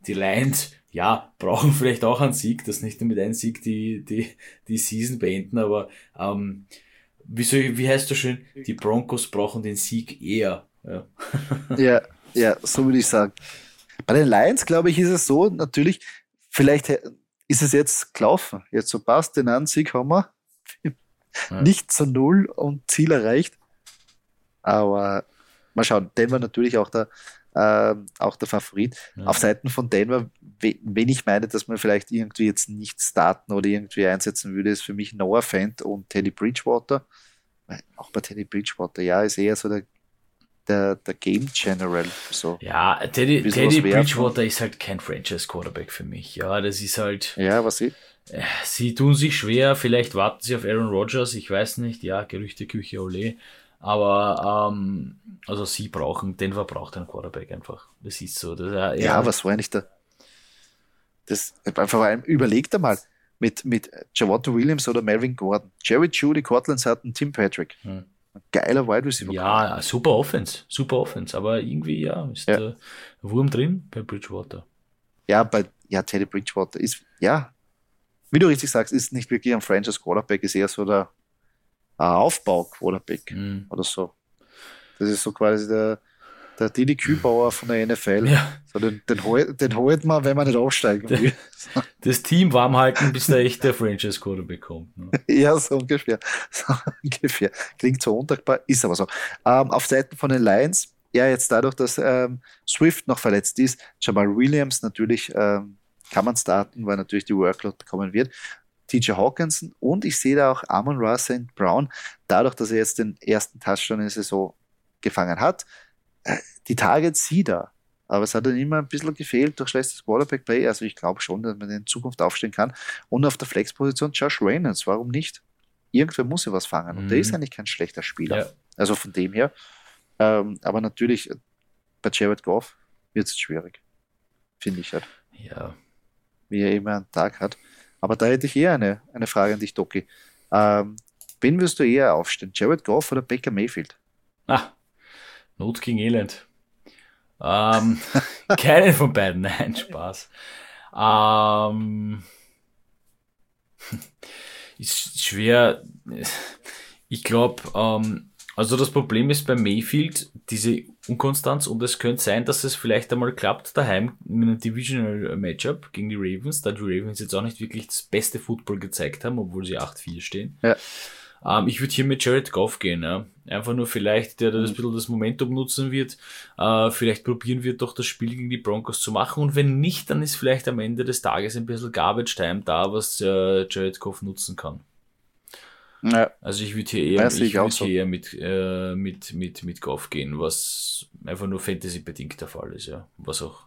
Die Lions, ja, brauchen vielleicht auch einen Sieg, dass nicht nur mit einem Sieg die, die, die Season beenden, aber ähm, wie, soll, wie heißt du schön? Die Broncos brauchen den Sieg eher. Ja, ja, ja so würde ich sagen. Bei den Lions, glaube ich, ist es so, natürlich, vielleicht ist es jetzt gelaufen. Jetzt so passt, den einen Sieg haben wir. Ja. Nicht zu null und Ziel erreicht. Aber mal schauen, Denver natürlich auch der, äh, auch der Favorit. Ja. Auf Seiten von Denver, wenn ich meine, dass man vielleicht irgendwie jetzt nicht starten oder irgendwie einsetzen würde, ist für mich Noah Fent und Teddy Bridgewater. Auch bei Teddy Bridgewater, ja, ist eher so der, der, der Game General. So. Ja, Teddy, Teddy Bridgewater ist halt kein Franchise Quarterback für mich. Ja, das ist halt. Ja, was ich? Äh, sie tun sich schwer, vielleicht warten sie auf Aaron Rodgers, ich weiß nicht, ja, Gerüchteküche, ole. Aber ähm, also sie brauchen, Denver braucht einen Quarterback einfach. Das ist so. Das, ja, ja, was war nicht da? Das einfach überlegt einmal mit, mit Javonte Williams oder Melvin Gordon. Jerry Judy, Cortland Sutton, Tim Patrick. Hm. Geiler Wide Receiver. Ja, super Offense, super Offense, aber irgendwie ja, ist ja. der Wurm drin bei Bridgewater. Ja, bei ja, Teddy Bridgewater ist, ja, wie du richtig sagst, ist nicht wirklich ein Franchise Quarterback, ist eher so der Aufbau-Quarterback mhm. oder so. Das ist so quasi der, der Didi Kübauer von der NFL. Ja. So, den, den, holt, den holt man, wenn man nicht aufsteigen will. Das Team warm halten, bis der echte Franchise Quarterback kommt. Ne? Ja, so ungefähr. So ungefähr. Klingt so undankbar, ist aber so. Ähm, auf Seiten von den Lions, ja, jetzt dadurch, dass ähm, Swift noch verletzt ist, Jamal Williams natürlich ähm, kann man starten, weil natürlich die Workload bekommen wird. TJ Hawkinson und ich sehe da auch Amon Ra St. Brown, dadurch, dass er jetzt den ersten Touchdown in der Saison gefangen hat. Äh, die Targets sieht er, aber es hat dann immer ein bisschen gefehlt durch schlechtes Quarterback-Play. Also ich glaube schon, dass man in Zukunft aufstehen kann. Und auf der Flexposition Josh Reynolds, warum nicht? Irgendwer muss ja was fangen. Und mhm. der ist eigentlich kein schlechter Spieler. Ja. Also von dem her. Ähm, aber natürlich, bei Jared Goff wird es schwierig. Finde ich halt. Ja. Wie er immer einen Tag hat. Aber da hätte ich eher eine, eine Frage an dich, Doki. Ähm, wen wirst du eher aufstellen? Jared Goff oder Baker Mayfield? Ah, Not gegen Elend. Ähm, keinen von beiden, nein, Spaß. Ähm, ist schwer. Ich glaube, ähm, also das Problem ist bei Mayfield diese Unkonstanz und es könnte sein, dass es vielleicht einmal klappt daheim in einem Divisional Matchup gegen die Ravens, da die Ravens jetzt auch nicht wirklich das beste Football gezeigt haben, obwohl sie 8-4 stehen. Ja. Ähm, ich würde hier mit Jared Goff gehen, ja. Einfach nur vielleicht, der das mhm. bisschen das Momentum nutzen wird, äh, vielleicht probieren wird, doch das Spiel gegen die Broncos zu machen und wenn nicht, dann ist vielleicht am Ende des Tages ein bisschen Garbage Time da, was äh, Jared Goff nutzen kann. Ja. Also ich würde hier eher, ich würd so. hier eher mit, äh, mit, mit, mit Golf gehen, was einfach nur Fantasy-bedingt der Fall ist, ja. Was auch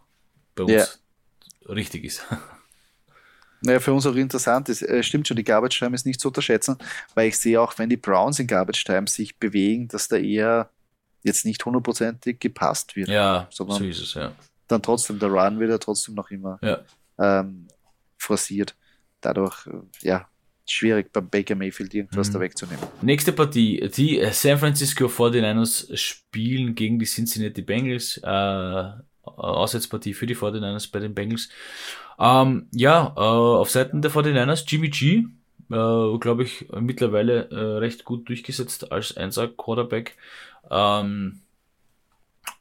bei uns ja. richtig ist. Naja, für uns auch interessant ist, äh, stimmt schon, die Garbage Time ist nicht zu unterschätzen, weil ich sehe auch, wenn die Browns in Garbage Time sich bewegen, dass da eher jetzt nicht hundertprozentig gepasst wird. Ja, sondern so ist es, ja. Dann trotzdem, der Run wird ja trotzdem noch immer ähm, forciert. Dadurch, äh, ja, schwierig beim Baker Mayfield irgendwas mhm. da wegzunehmen. Nächste Partie. Die San Francisco 49ers spielen gegen die Cincinnati Bengals. Äh, Auswärtspartie für die 49ers bei den Bengals. Ähm, ja, äh, auf Seiten der 49ers, Jimmy G, äh, glaube ich, mittlerweile äh, recht gut durchgesetzt als Einser Quarterback. Ähm,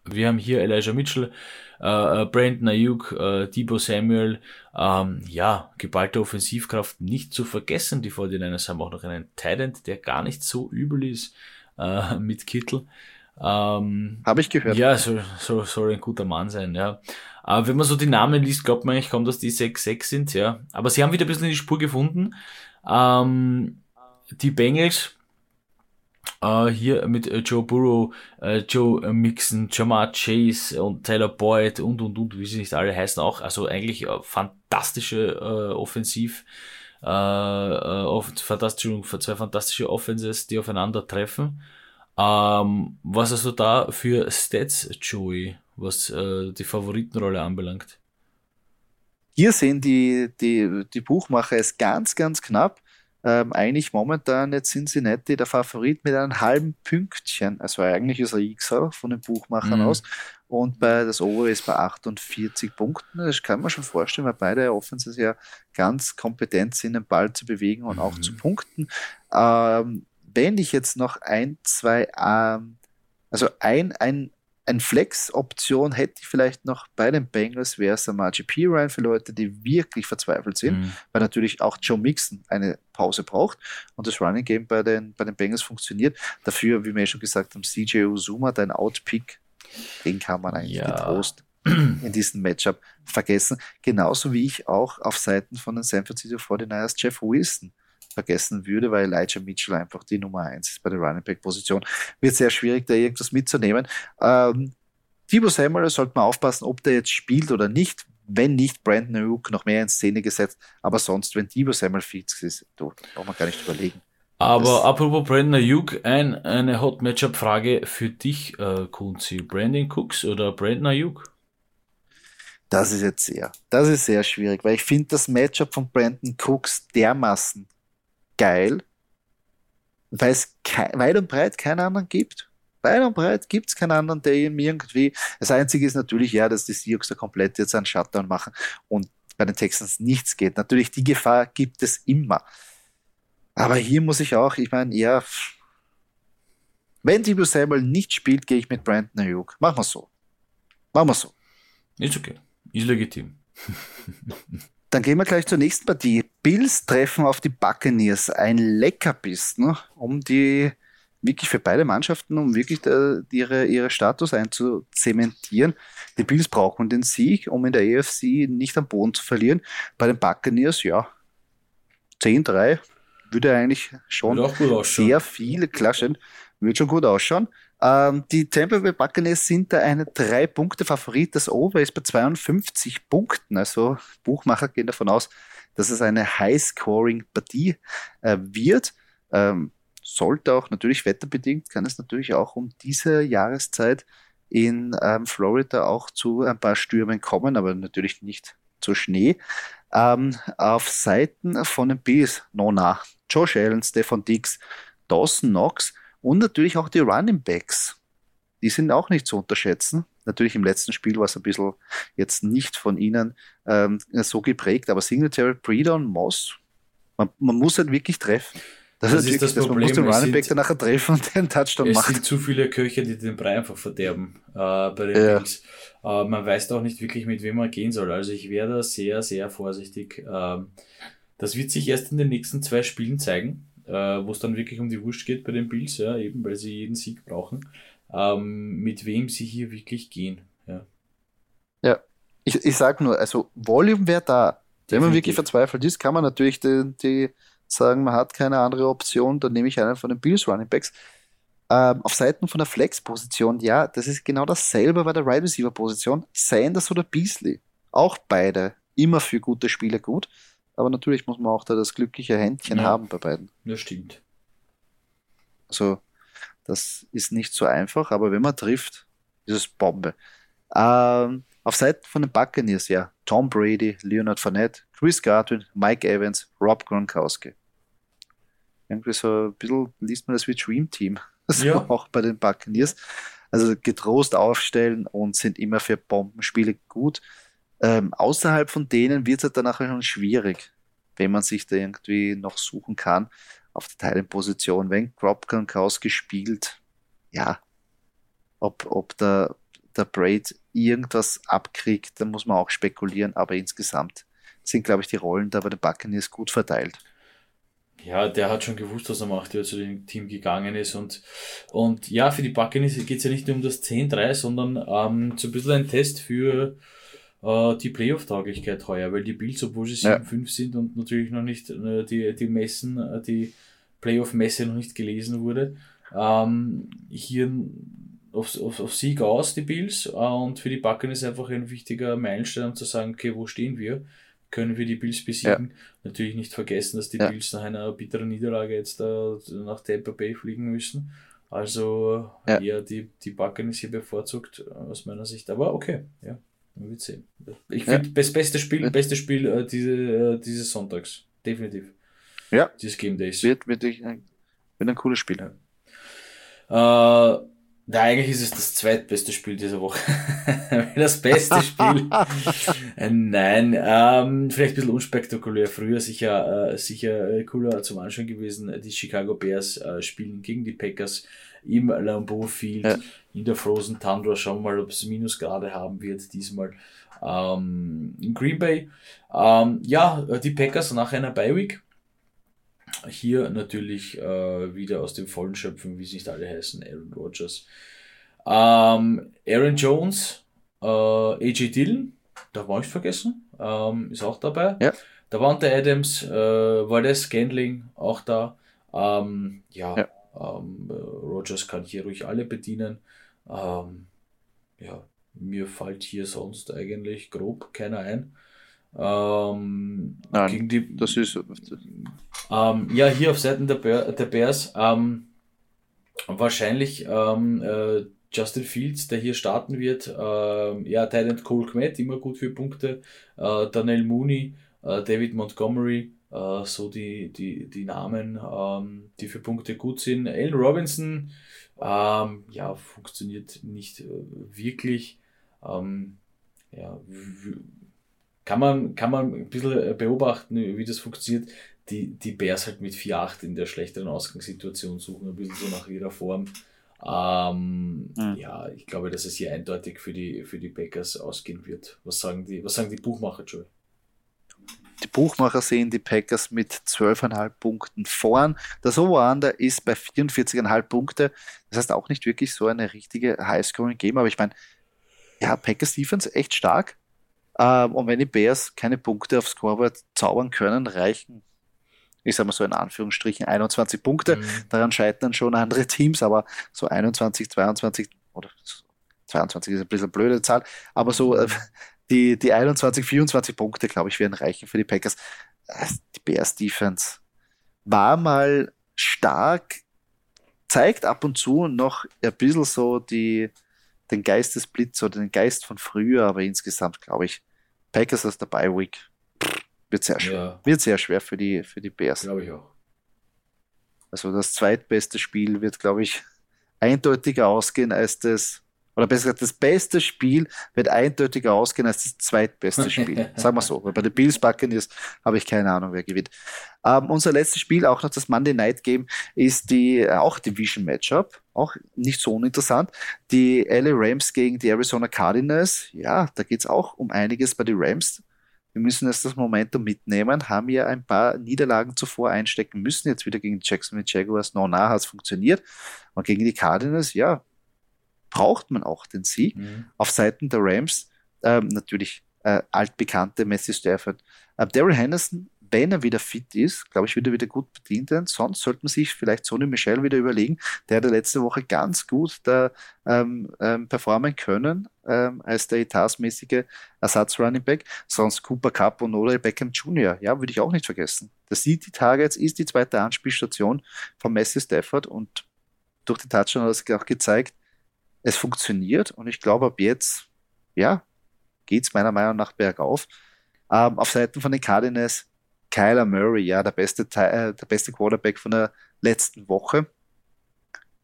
wir haben hier Elijah Mitchell, äh, äh, Brandon Ayuk, äh, Debo Samuel, ähm, ja, geballte Offensivkraft nicht zu vergessen. Die 49ers haben auch noch einen Titan, der gar nicht so übel ist, äh, mit Kittel. Ähm, Habe ich gehört. Ja, soll, soll, soll ein guter Mann sein, ja. Aber wenn man so die Namen liest, glaubt man eigentlich kaum, dass die 6-6 sind, ja. Aber sie haben wieder ein bisschen die Spur gefunden. Ähm, die Bengals, Uh, hier mit äh, Joe Burrow, äh, Joe Mixon, Jamar Chase und Tyler Boyd und und und, wie sie nicht alle heißen auch. Also eigentlich äh, fantastische äh, Offensiv, äh, äh, fantastische, zwei fantastische Offenses, die aufeinandertreffen. Ähm, was hast du da für Stats, Joey, was äh, die Favoritenrolle anbelangt? hier sehen die, die, die Buchmacher es ganz, ganz knapp. Ähm, eigentlich momentan jetzt Cincinnati der Favorit mit einem halben Pünktchen. Also eigentlich ist er Xer von den Buchmachern mhm. aus. Und bei das Over ist bei 48 Punkten. Das kann man schon vorstellen, weil beide Offenses ja ganz kompetent sind, den Ball zu bewegen und mhm. auch zu punkten. Ähm, wenn ich jetzt noch ein, zwei, ähm, also ein, ein, ein Flex-Option hätte ich vielleicht noch bei den Bengals, wäre es der P. Ryan für Leute, die wirklich verzweifelt sind, mhm. weil natürlich auch Joe Mixon eine Pause braucht und das Running Game bei den, bei den Bengals funktioniert. Dafür, wie wir schon gesagt haben, CJ Uzuma, dein Outpick, den kann man eigentlich ja. getrost in diesem Matchup vergessen. Genauso wie ich auch auf Seiten von den San Francisco 49ers Jeff Wilson vergessen würde, weil Elijah Mitchell einfach die Nummer 1 ist bei der Running Back Position. Wird sehr schwierig, da irgendwas mitzunehmen. Ähm, Thibaut Samuel sollte man aufpassen, ob der jetzt spielt oder nicht. Wenn nicht, Brandon Ayuk noch mehr in Szene gesetzt. Aber sonst, wenn Thibaut Samuel fix ist, du, braucht man gar nicht überlegen. Aber das apropos Brandon Ayuk, ein, eine Hot Matchup-Frage für dich, äh, Kunzi. Brandon Cooks oder Brandon Ayuk? Das ist jetzt sehr, das ist sehr schwierig, weil ich finde das Matchup von Brandon Cooks dermaßen geil, weil es weit und breit keinen anderen gibt. Weit und breit gibt es keinen anderen, der ihm irgendwie. Das Einzige ist natürlich, ja, dass die Seahawks da komplett jetzt einen Shutdown machen und bei den Texans nichts geht. Natürlich, die Gefahr gibt es immer. Aber hier muss ich auch, ich meine, ja, wenn Debo Samuel nicht spielt, gehe ich mit Brandon Ayuk. Machen wir so. Machen wir so. Ist okay. Ist legitim. Dann gehen wir gleich zur nächsten Partie. Bills treffen auf die Buccaneers. Ein Leckerbiss, ne? um die wirklich für beide Mannschaften, um wirklich der, ihre, ihre Status einzuzementieren. Die Bills brauchen den Sieg, um in der AFC nicht am Boden zu verlieren. Bei den Buccaneers, ja, 10-3 würde eigentlich schon sehr viel klaschen. Würde schon gut ausschauen. Ähm, die Tampa Bay Buccaneers sind da eine drei Punkte Favorit. Das Over ist bei 52 Punkten. Also Buchmacher gehen davon aus, dass es eine High-Scoring-Partie äh, wird. Ähm, sollte auch natürlich wetterbedingt, kann es natürlich auch um diese Jahreszeit in ähm, Florida auch zu ein paar Stürmen kommen, aber natürlich nicht zu Schnee. Ähm, auf Seiten von den Bees, Nona, Josh Allen, Stefan Dix, Dawson Knox und natürlich auch die Running Backs. Die sind auch nicht zu unterschätzen. Natürlich im letzten Spiel war es ein bisschen jetzt nicht von ihnen ähm, so geprägt, aber Singletary, Breeder und Moss, man, man muss halt wirklich treffen. Das, das ist, das Problem. Man muss den Running Back dann nachher treffen und den Touchdown es machen. Es sind zu viele Köche, die den Brei einfach verderben äh, bei den ja. Bills. Äh, man weiß auch nicht wirklich, mit wem man gehen soll. Also ich wäre da sehr, sehr vorsichtig. Ähm, das wird sich erst in den nächsten zwei Spielen zeigen äh, wo es dann wirklich um die Wurst geht bei den Bills, ja, eben weil sie jeden Sieg brauchen, ähm, mit wem sie hier wirklich gehen. Ja, ja. ich, ich sag nur, also Volume wäre da. Wenn man wirklich verzweifelt ist, kann man natürlich die, die sagen, man hat keine andere Option, dann nehme ich einen von den Bills Running Backs. Ähm, auf Seiten von der Flex-Position, ja, das ist genau dasselbe bei der Wide Receiver-Position. Sanders oder Beasley. Auch beide immer für gute Spiele gut. Aber natürlich muss man auch da das glückliche Händchen ja, haben bei beiden. Das stimmt. Also, das ist nicht so einfach, aber wenn man trifft, ist es Bombe. Ähm, auf Seiten von den Buccaneers, ja, Tom Brady, Leonard Fournette, Chris Godwin, Mike Evans, Rob Gronkowski. Irgendwie so ein bisschen liest man das wie Dream Team. Also ja. auch bei den Buccaneers. Also getrost aufstellen und sind immer für Bombenspiele gut. Ähm, außerhalb von denen wird es halt danach schon schwierig, wenn man sich da irgendwie noch suchen kann auf der Teilenposition. Wenn Gronkowski spielt, ja, ob, ob der, der Braid irgendwas abkriegt, dann muss man auch spekulieren, aber insgesamt sind, glaube ich, die Rollen da bei den Buccaneers gut verteilt. Ja, der hat schon gewusst, was er macht, der zu dem Team gegangen ist. Und, und ja, für die Buccaneers geht es ja nicht nur um das 10-3, sondern ähm, so ein bisschen ein Test für, äh, die Playoff-Tauglichkeit heuer, weil die Bills, obwohl sie 7-5 ja. sind und natürlich noch nicht äh, die, die Messen, äh, die Playoff-Messe noch nicht gelesen wurde, ähm, hier auf, auf, auf Sieg aus, die Bills, äh, und für die Backen ist einfach ein wichtiger Meilenstein, um zu sagen, okay, wo stehen wir? Können wir die Bills besiegen? Ja. Natürlich nicht vergessen, dass die ja. Bills nach einer bitteren Niederlage jetzt äh, nach Tampa Bay fliegen müssen. Also ja. eher die, die Buccaneers hier bevorzugt aus meiner Sicht. Aber okay, ja. Man wird sehen. Ich finde ja. das beste Spiel, ja. beste Spiel äh, diese, äh, dieses Sonntags. Definitiv. Ja. Dieses Game Days. Wird, wird, wird ein cooles Spiel. Ja. Äh, na, eigentlich ist es das zweitbeste Spiel dieser Woche. das beste Spiel. Äh, nein, ähm, vielleicht ein bisschen unspektakulär. Früher sicher, äh, sicher äh, cooler zum Anschauen gewesen. Die Chicago Bears äh, spielen gegen die Packers im Lambeau Field ja. in der Frozen Tundra. Schauen wir mal, ob es Minusgrade haben wird diesmal. Ähm, in Green Bay. Ähm, ja, die Packers nach einer Bye Week hier natürlich äh, wieder aus dem Vollen schöpfen, wie sie nicht alle heißen, Aaron Rodgers. Ähm, Aaron Jones, äh, AJ Dillon, darf man nicht vergessen, ähm, ist auch dabei. Ja. Davante Adams, äh, Valdez Scandling, auch da. Ähm, ja, ja. Ähm, äh, Rogers kann hier ruhig alle bedienen. Ähm, ja, mir fällt hier sonst eigentlich grob keiner ein. Ähm, Nein, gegen die, das ist. Ähm, ja, hier auf Seiten der, Bear, der Bears ähm, wahrscheinlich ähm, äh, Justin Fields, der hier starten wird. Ja, Thailand Cole Kmet, immer gut für Punkte. Äh, Daniel Mooney, äh, David Montgomery, äh, so die, die, die Namen, ähm, die für Punkte gut sind. Allen Robinson, ähm, ja, funktioniert nicht äh, wirklich. Ähm, ja, kann man, kann man ein bisschen beobachten, wie das funktioniert. Die, die Bears halt mit 4-8 in der schlechteren Ausgangssituation suchen, ein bisschen so nach ihrer Form. Ähm, mhm. Ja, ich glaube, dass es hier eindeutig für die, für die Packers ausgehen wird. Was sagen die, was sagen die Buchmacher, Joey? Die Buchmacher sehen die Packers mit 12,5 Punkten vorn. Das Over-Under ist bei 44,5 Punkte. Das heißt auch nicht wirklich so eine richtige High-Scoring-Game, aber ich meine, ja, Packers Defense echt stark. Ähm, und wenn die Bears keine Punkte aufs Scoreboard zaubern können, reichen, ich sage mal so in Anführungsstrichen, 21 Punkte. Mhm. Daran scheitern schon andere Teams, aber so 21, 22 oder 22 ist ein bisschen eine blöde Zahl, aber so äh, die, die 21, 24 Punkte, glaube ich, werden reichen für die Packers. Äh, die Bears Defense war mal stark, zeigt ab und zu noch ein bisschen so die, den Geistesblitz oder den Geist von früher, aber insgesamt glaube ich, Packers aus der Bye Week wird sehr schwer. Ja. Wird sehr schwer für die, für die Bears. Glaube ich auch. Also das zweitbeste Spiel wird, glaube ich, eindeutiger ausgehen als das, oder besser gesagt, das beste Spiel wird eindeutiger ausgehen als das zweitbeste Spiel. Sagen wir so. Weil bei den Bills Buccaneers habe ich keine Ahnung, wer gewinnt. Ähm, unser letztes Spiel, auch noch das Monday Night Game, ist die äh, auch Division Matchup. Auch nicht so uninteressant. Die LA Rams gegen die Arizona Cardinals. Ja, da geht es auch um einiges bei den Rams. Wir müssen jetzt das Momentum mitnehmen, haben ja ein paar Niederlagen zuvor einstecken müssen. Jetzt wieder gegen Jacksonville Jaguars. No, na, hat es funktioniert. Und gegen die Cardinals, ja, braucht man auch den Sieg. Mhm. Auf Seiten der Rams ähm, natürlich äh, altbekannte Messi Stafford. Äh, Daryl Henderson wenn er wieder fit ist, glaube ich, wird er wieder gut bedient werden. Sonst sollte man sich vielleicht Sonny Michel wieder überlegen. Der hat letzte Woche ganz gut da ähm, ähm, performen können ähm, als der etatmäßige Ersatz-Running Back. Sonst Cooper Cup und Odell Beckham Jr., ja, würde ich auch nicht vergessen. Das sieht die Targets, ist die zweite Anspielstation von Messi Stafford und durch die Touchdown hat es auch gezeigt, es funktioniert und ich glaube, ab jetzt, ja, geht es meiner Meinung nach bergauf. Ähm, auf Seiten von den Cardinals Kyler Murray, ja, der beste, äh, der beste Quarterback von der letzten Woche.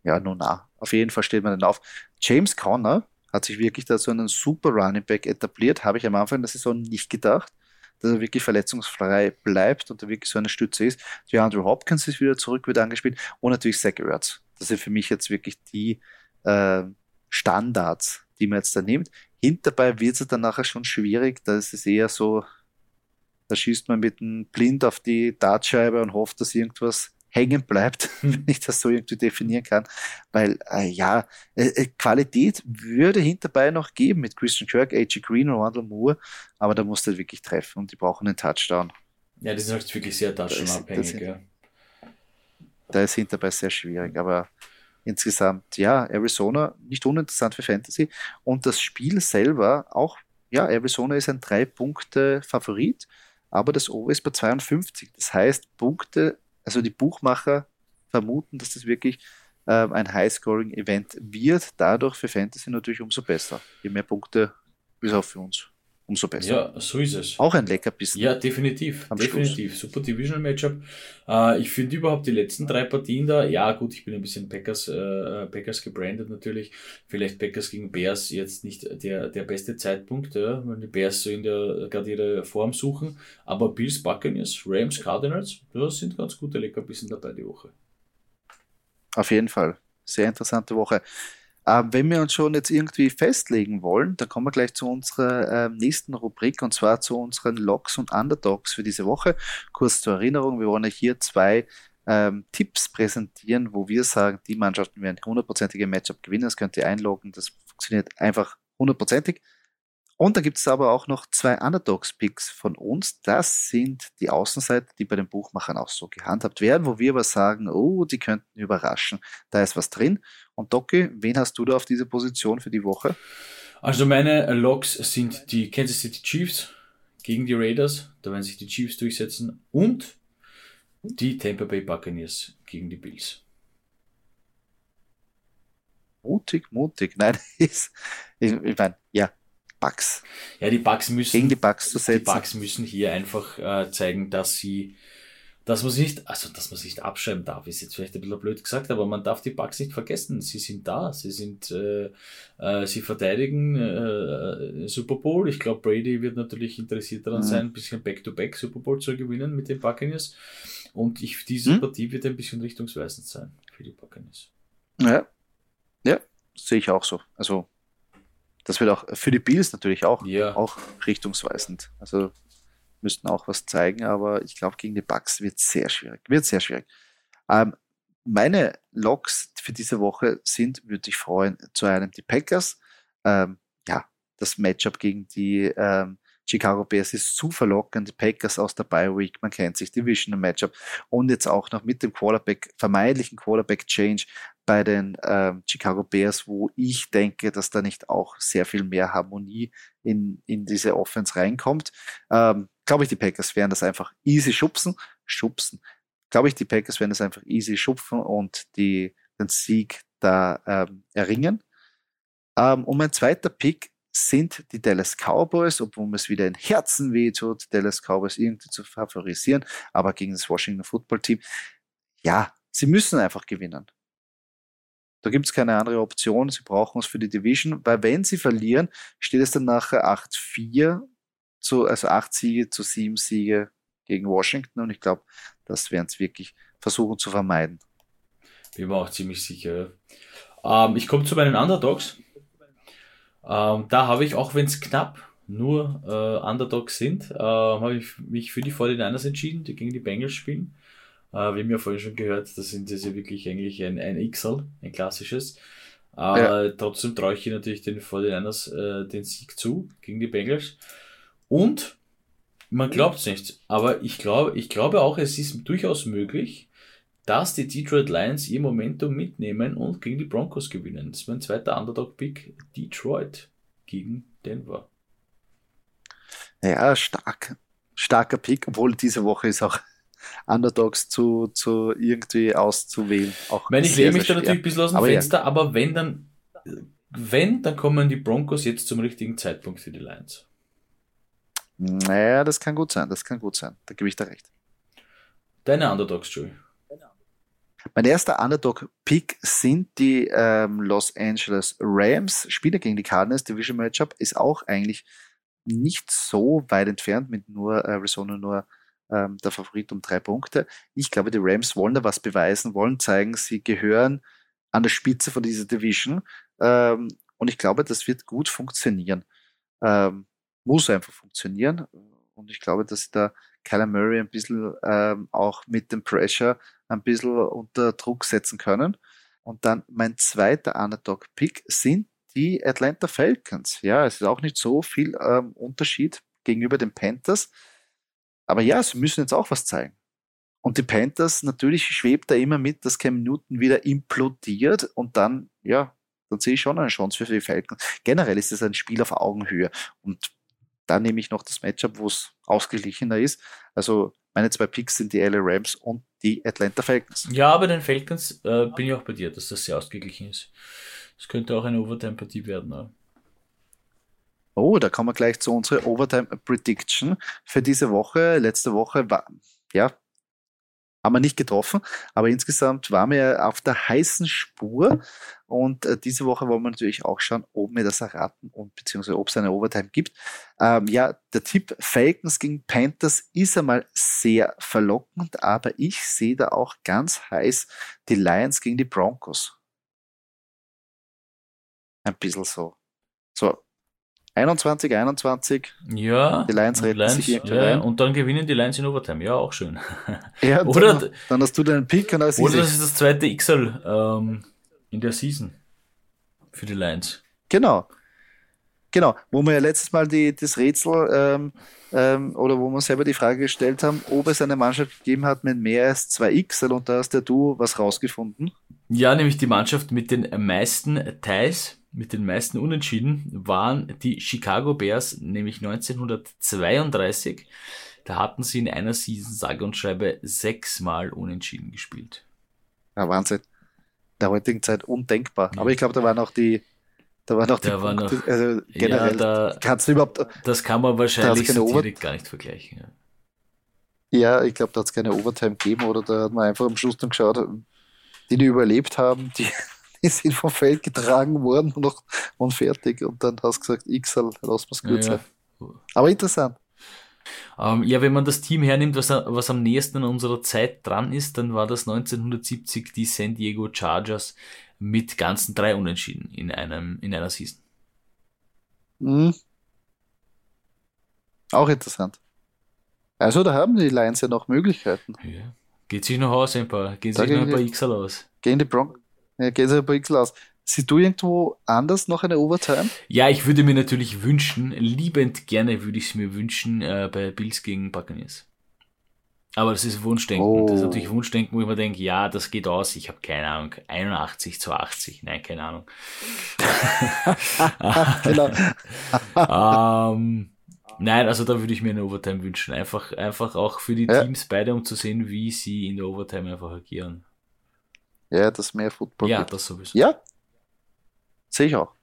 Ja, nun na, auf jeden Fall steht man dann auf. James Conner hat sich wirklich da so einen super Running Back etabliert, habe ich am Anfang der Saison nicht gedacht, dass er wirklich verletzungsfrei bleibt und da wirklich so eine Stütze ist. Ja, Andrew Hopkins ist wieder zurück, wird angespielt und natürlich Zach Ertz. Das sind für mich jetzt wirklich die äh, Standards, die man jetzt da nimmt. Hinterbei wird es dann nachher schon schwierig, da ist es eher so, da schießt man mit einem Blind auf die Dartscheibe und hofft, dass irgendwas hängen bleibt, wenn ich das so irgendwie definieren kann. Weil, äh, ja, äh, äh Qualität würde hinterbei noch geben mit Christian Kirk, A.G. Green und Randall Moore, aber da musst du halt wirklich treffen und die brauchen einen Touchdown. Ja, die sind halt wirklich sehr touchdown-abhängig, ja. Da ist hinterbei sehr schwierig, aber insgesamt, ja, Arizona nicht uninteressant für Fantasy und das Spiel selber auch, ja, Arizona ist ein Drei-Punkte-Favorit aber das Over ist bei 52. Das heißt, Punkte, also die Buchmacher vermuten, dass das wirklich äh, ein High-Scoring-Event wird. Dadurch für Fantasy natürlich umso besser. Je mehr Punkte ist auch für uns umso besser. Ja, so ist es. Auch ein Leckerbissen. Ja, definitiv. Definitiv. Schluss. Super Divisional Matchup. Äh, ich finde überhaupt die letzten drei Partien da, ja gut, ich bin ein bisschen Packers, äh, Packers gebrandet natürlich. Vielleicht Packers gegen Bears jetzt nicht der, der beste Zeitpunkt, ja, wenn die Bears so in der, gerade ihre Form suchen. Aber Bills, Buccaneers, Rams, Cardinals, das sind ganz gute Leckerbissen dabei die Woche. Auf jeden Fall. Sehr interessante Woche. Ähm, wenn wir uns schon jetzt irgendwie festlegen wollen, dann kommen wir gleich zu unserer äh, nächsten Rubrik und zwar zu unseren Logs und Underdogs für diese Woche. Kurz zur Erinnerung, wir wollen euch hier zwei ähm, Tipps präsentieren, wo wir sagen, die Mannschaften werden hundertprozentige Matchup gewinnen. Das könnt ihr einloggen, das funktioniert einfach hundertprozentig. Und da gibt es aber auch noch zwei Underdogs-Picks von uns. Das sind die Außenseiter, die bei den Buchmachern auch so gehandhabt werden, wo wir aber sagen, oh, die könnten überraschen. Da ist was drin. Und Doki, wen hast du da auf diese Position für die Woche? Also meine Logs sind die Kansas City Chiefs gegen die Raiders. Da werden sich die Chiefs durchsetzen. Und die Tampa Bay Buccaneers gegen die Bills. Mutig, mutig. Nein, ist, ich, ich meine, ja, Bugs. Ja, die Bugs müssen gegen die Bugs zu setzen. Die Bugs müssen hier einfach äh, zeigen, dass sie, dass man sich nicht, also dass man sich nicht abschreiben darf, ist jetzt vielleicht ein bisschen blöd gesagt, aber man darf die Bugs nicht vergessen. Sie sind da, sie sind, äh, äh, sie verteidigen äh, Super Bowl. Ich glaube, Brady wird natürlich interessiert daran mhm. sein, ein bisschen Back-to-Back -back Super Bowl zu gewinnen mit den Buccaneers. Und ich, diese mhm. Partie wird ein bisschen richtungsweisend sein für die Buccaneers. Ja, ja, sehe ich auch so. Also das wird auch für die Bills natürlich auch, ja. auch richtungsweisend. Also müssten auch was zeigen, aber ich glaube, gegen die Bucks wird sehr schwierig. Wird sehr schwierig. Ähm, meine Logs für diese Woche sind, würde ich freuen, zu einem die Packers. Ähm, ja, das Matchup gegen die ähm, Chicago Bears ist zu verlockend. Die Packers aus der Bye Week, man kennt sich, Divisional Matchup und jetzt auch noch mit dem Quarterback, vermeintlichen Quarterback Change bei den ähm, Chicago Bears, wo ich denke, dass da nicht auch sehr viel mehr Harmonie in, in diese Offense reinkommt. Ähm, Glaube ich, die Packers werden das einfach easy schubsen, schubsen. Glaube ich, die Packers werden das einfach easy schupfen und die, den Sieg da ähm, erringen. Ähm, und mein zweiter Pick sind die Dallas Cowboys, obwohl mir es wieder in Herzen wehtut, die Dallas Cowboys irgendwie zu favorisieren, aber gegen das Washington Football Team, ja, sie müssen einfach gewinnen. Da gibt es keine andere Option. Sie brauchen es für die Division, weil wenn sie verlieren, steht es dann nachher 8-4, zu, also 8 Siege zu 7 Siege gegen Washington und ich glaube, das werden sie wirklich versuchen zu vermeiden. Bin mir auch ziemlich sicher. Ähm, ich komme zu meinen Underdogs. Ähm, da habe ich, auch wenn es knapp nur äh, Underdogs sind, äh, habe ich mich für die 49ers entschieden, die gegen die Bengals spielen. Äh, wir haben ja vorhin schon gehört, das sind das ja wirklich eigentlich ein, ein XL, ein klassisches. Äh, ja. Trotzdem traue ich hier natürlich den 49ers äh, den Sieg zu gegen die Bengals. Und man glaubt es nicht, aber ich glaube, ich glaube auch, es ist durchaus möglich, dass die Detroit Lions ihr Momentum mitnehmen und gegen die Broncos gewinnen. Das ist mein zweiter Underdog-Pick. Detroit gegen Denver. Ja, stark. Starker Pick, obwohl diese Woche ist auch Underdogs zu, zu irgendwie auszuwählen. Auch ich meine, ich lehne mich da natürlich ein bisschen aus dem aber Fenster, ja. aber wenn dann, wenn, dann kommen die Broncos jetzt zum richtigen Zeitpunkt für die Lions. Naja, das kann gut sein, das kann gut sein. Da gebe ich dir recht. Deine Underdogs, Joey. Mein erster Underdog-Pick sind die ähm, Los Angeles Rams. Spieler gegen die Cardinals, Division Matchup, ist auch eigentlich nicht so weit entfernt mit nur äh, Arizona nur ähm, der Favorit um drei Punkte. Ich glaube, die Rams wollen da was beweisen, wollen zeigen, sie gehören an der Spitze von dieser Division. Ähm, und ich glaube, das wird gut funktionieren. Ähm, muss einfach funktionieren. Und ich glaube, dass da Kyler Murray ein bisschen ähm, auch mit dem Pressure ein bisschen unter Druck setzen können. Und dann mein zweiter Underdog-Pick sind die Atlanta Falcons. Ja, es ist auch nicht so viel ähm, Unterschied gegenüber den Panthers. Aber ja, sie müssen jetzt auch was zeigen. Und die Panthers, natürlich schwebt da immer mit, dass Cam Newton wieder implodiert und dann, ja, dann sehe ich schon eine Chance für die Falcons. Generell ist es ein Spiel auf Augenhöhe. Und da nehme ich noch das Matchup, wo es ausgeglichener ist. Also meine zwei Picks sind die LA Rams und die Atlanta Falcons. Ja, aber den Falcons äh, bin ich auch bei dir, dass das sehr ausgeglichen ist. Es könnte auch eine Overtime-Partie werden. Oder? Oh, da kommen wir gleich zu unserer Overtime Prediction für diese Woche. Letzte Woche war, ja, haben wir nicht getroffen, aber insgesamt waren wir auf der heißen Spur und äh, diese Woche wollen wir natürlich auch schauen, ob wir das erraten und beziehungsweise ob es eine Overtime gibt. Ähm, ja, der Tipp Falcons gegen Panthers ist einmal sehr verlockend, aber ich sehe da auch ganz heiß die Lions gegen die Broncos. Ein bisschen so. So 21, 21. Ja. Die Lions retten Lions, sich ja. Und dann gewinnen die Lions in Overtime. Ja, auch schön. Ja, Oder- dann, dann hast du deinen Pick und als Oder das ist das zweite XL ähm, in der Season für die Lions. Genau. Genau. Wo wir ja letztes Mal die, das Rätsel ähm, ähm, oder wo wir selber die Frage gestellt haben, ob es eine Mannschaft gegeben hat mit mehr als zwei XL und da hast ja du was rausgefunden. Ja, nämlich die Mannschaft mit den meisten Ties, mit den meisten Unentschieden, waren die Chicago Bears, nämlich 1932. Da hatten sie in einer Season sage und schreibe sechsmal Unentschieden gespielt. Ja, Wahnsinn. In der heutigen Zeit undenkbar. Ja. Aber ich glaube, da waren auch die, da waren auch die Da war Punkte, noch- also generell, ja, da, kannst du überhaupt, das kann man wahrscheinlich so direkt gar nicht vergleichen. Ja. ja, ich glaube, da hat es keine Overtime gegeben oder da hat man einfach am Schluss dann geschaut, die, die überlebt haben, die, die sind vom Feld getragen worden und, noch, und fertig. Und dann hast du gesagt, XL, lass mal's gut Ja, sein. Aber interessant. Ähm, ja, wenn man das Team hernimmt, was, was am nächsten an unserer Zeit dran ist, dann war das 1970 die San Diego Chargers mit ganzen drei Unentschieden in, einem, in einer Season. Mhm. Auch interessant. Also da haben die Lions ja noch Möglichkeiten. Ja. Geht sich noch aus, ein paar, geht Da sich noch ein gehen paar die- XL aus. Gehen die Bronx, ja, gehen sie bei XL aus. Siehst du irgendwo anders noch eine Overtime? Ja, ich würde mir natürlich wünschen, liebend gerne würde ich es mir wünschen, äh, bei Bills gegen Buccaneers. Aber das ist Wunschdenken. Das ist Oh. natürlich Wunschdenken, wo ich mir denke, ja, das geht aus. Ich habe keine Ahnung. 81 zu 80. Nein, keine Ahnung. genau. ähm, nein, also da würde ich mir eine Overtime wünschen. Einfach, einfach auch für die Ja. Teams beide, um zu sehen, wie sie in der Overtime einfach agieren. Ja, das mehr Football. Ja, gibt. das sowieso. Ja, sehe ich auch.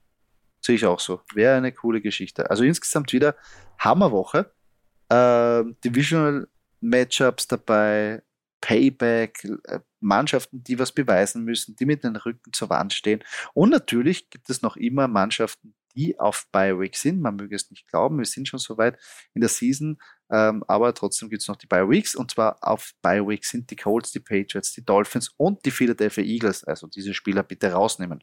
Sehe ich auch so. Wäre eine coole Geschichte. Also insgesamt wieder Hammerwoche. Ähm, Divisional Matchups dabei, Payback, äh, Mannschaften, die was beweisen müssen, die mit den Rücken zur Wand stehen. Und natürlich gibt es noch immer Mannschaften, die auf Bye-Week sind. Man möge es nicht glauben, wir sind schon so weit in der Season, ähm, aber trotzdem gibt es noch die Bye-Weeks. Und zwar auf Bye-Week sind die Colts, die Patriots, die Dolphins und die Philadelphia Eagles. Also diese Spieler bitte rausnehmen.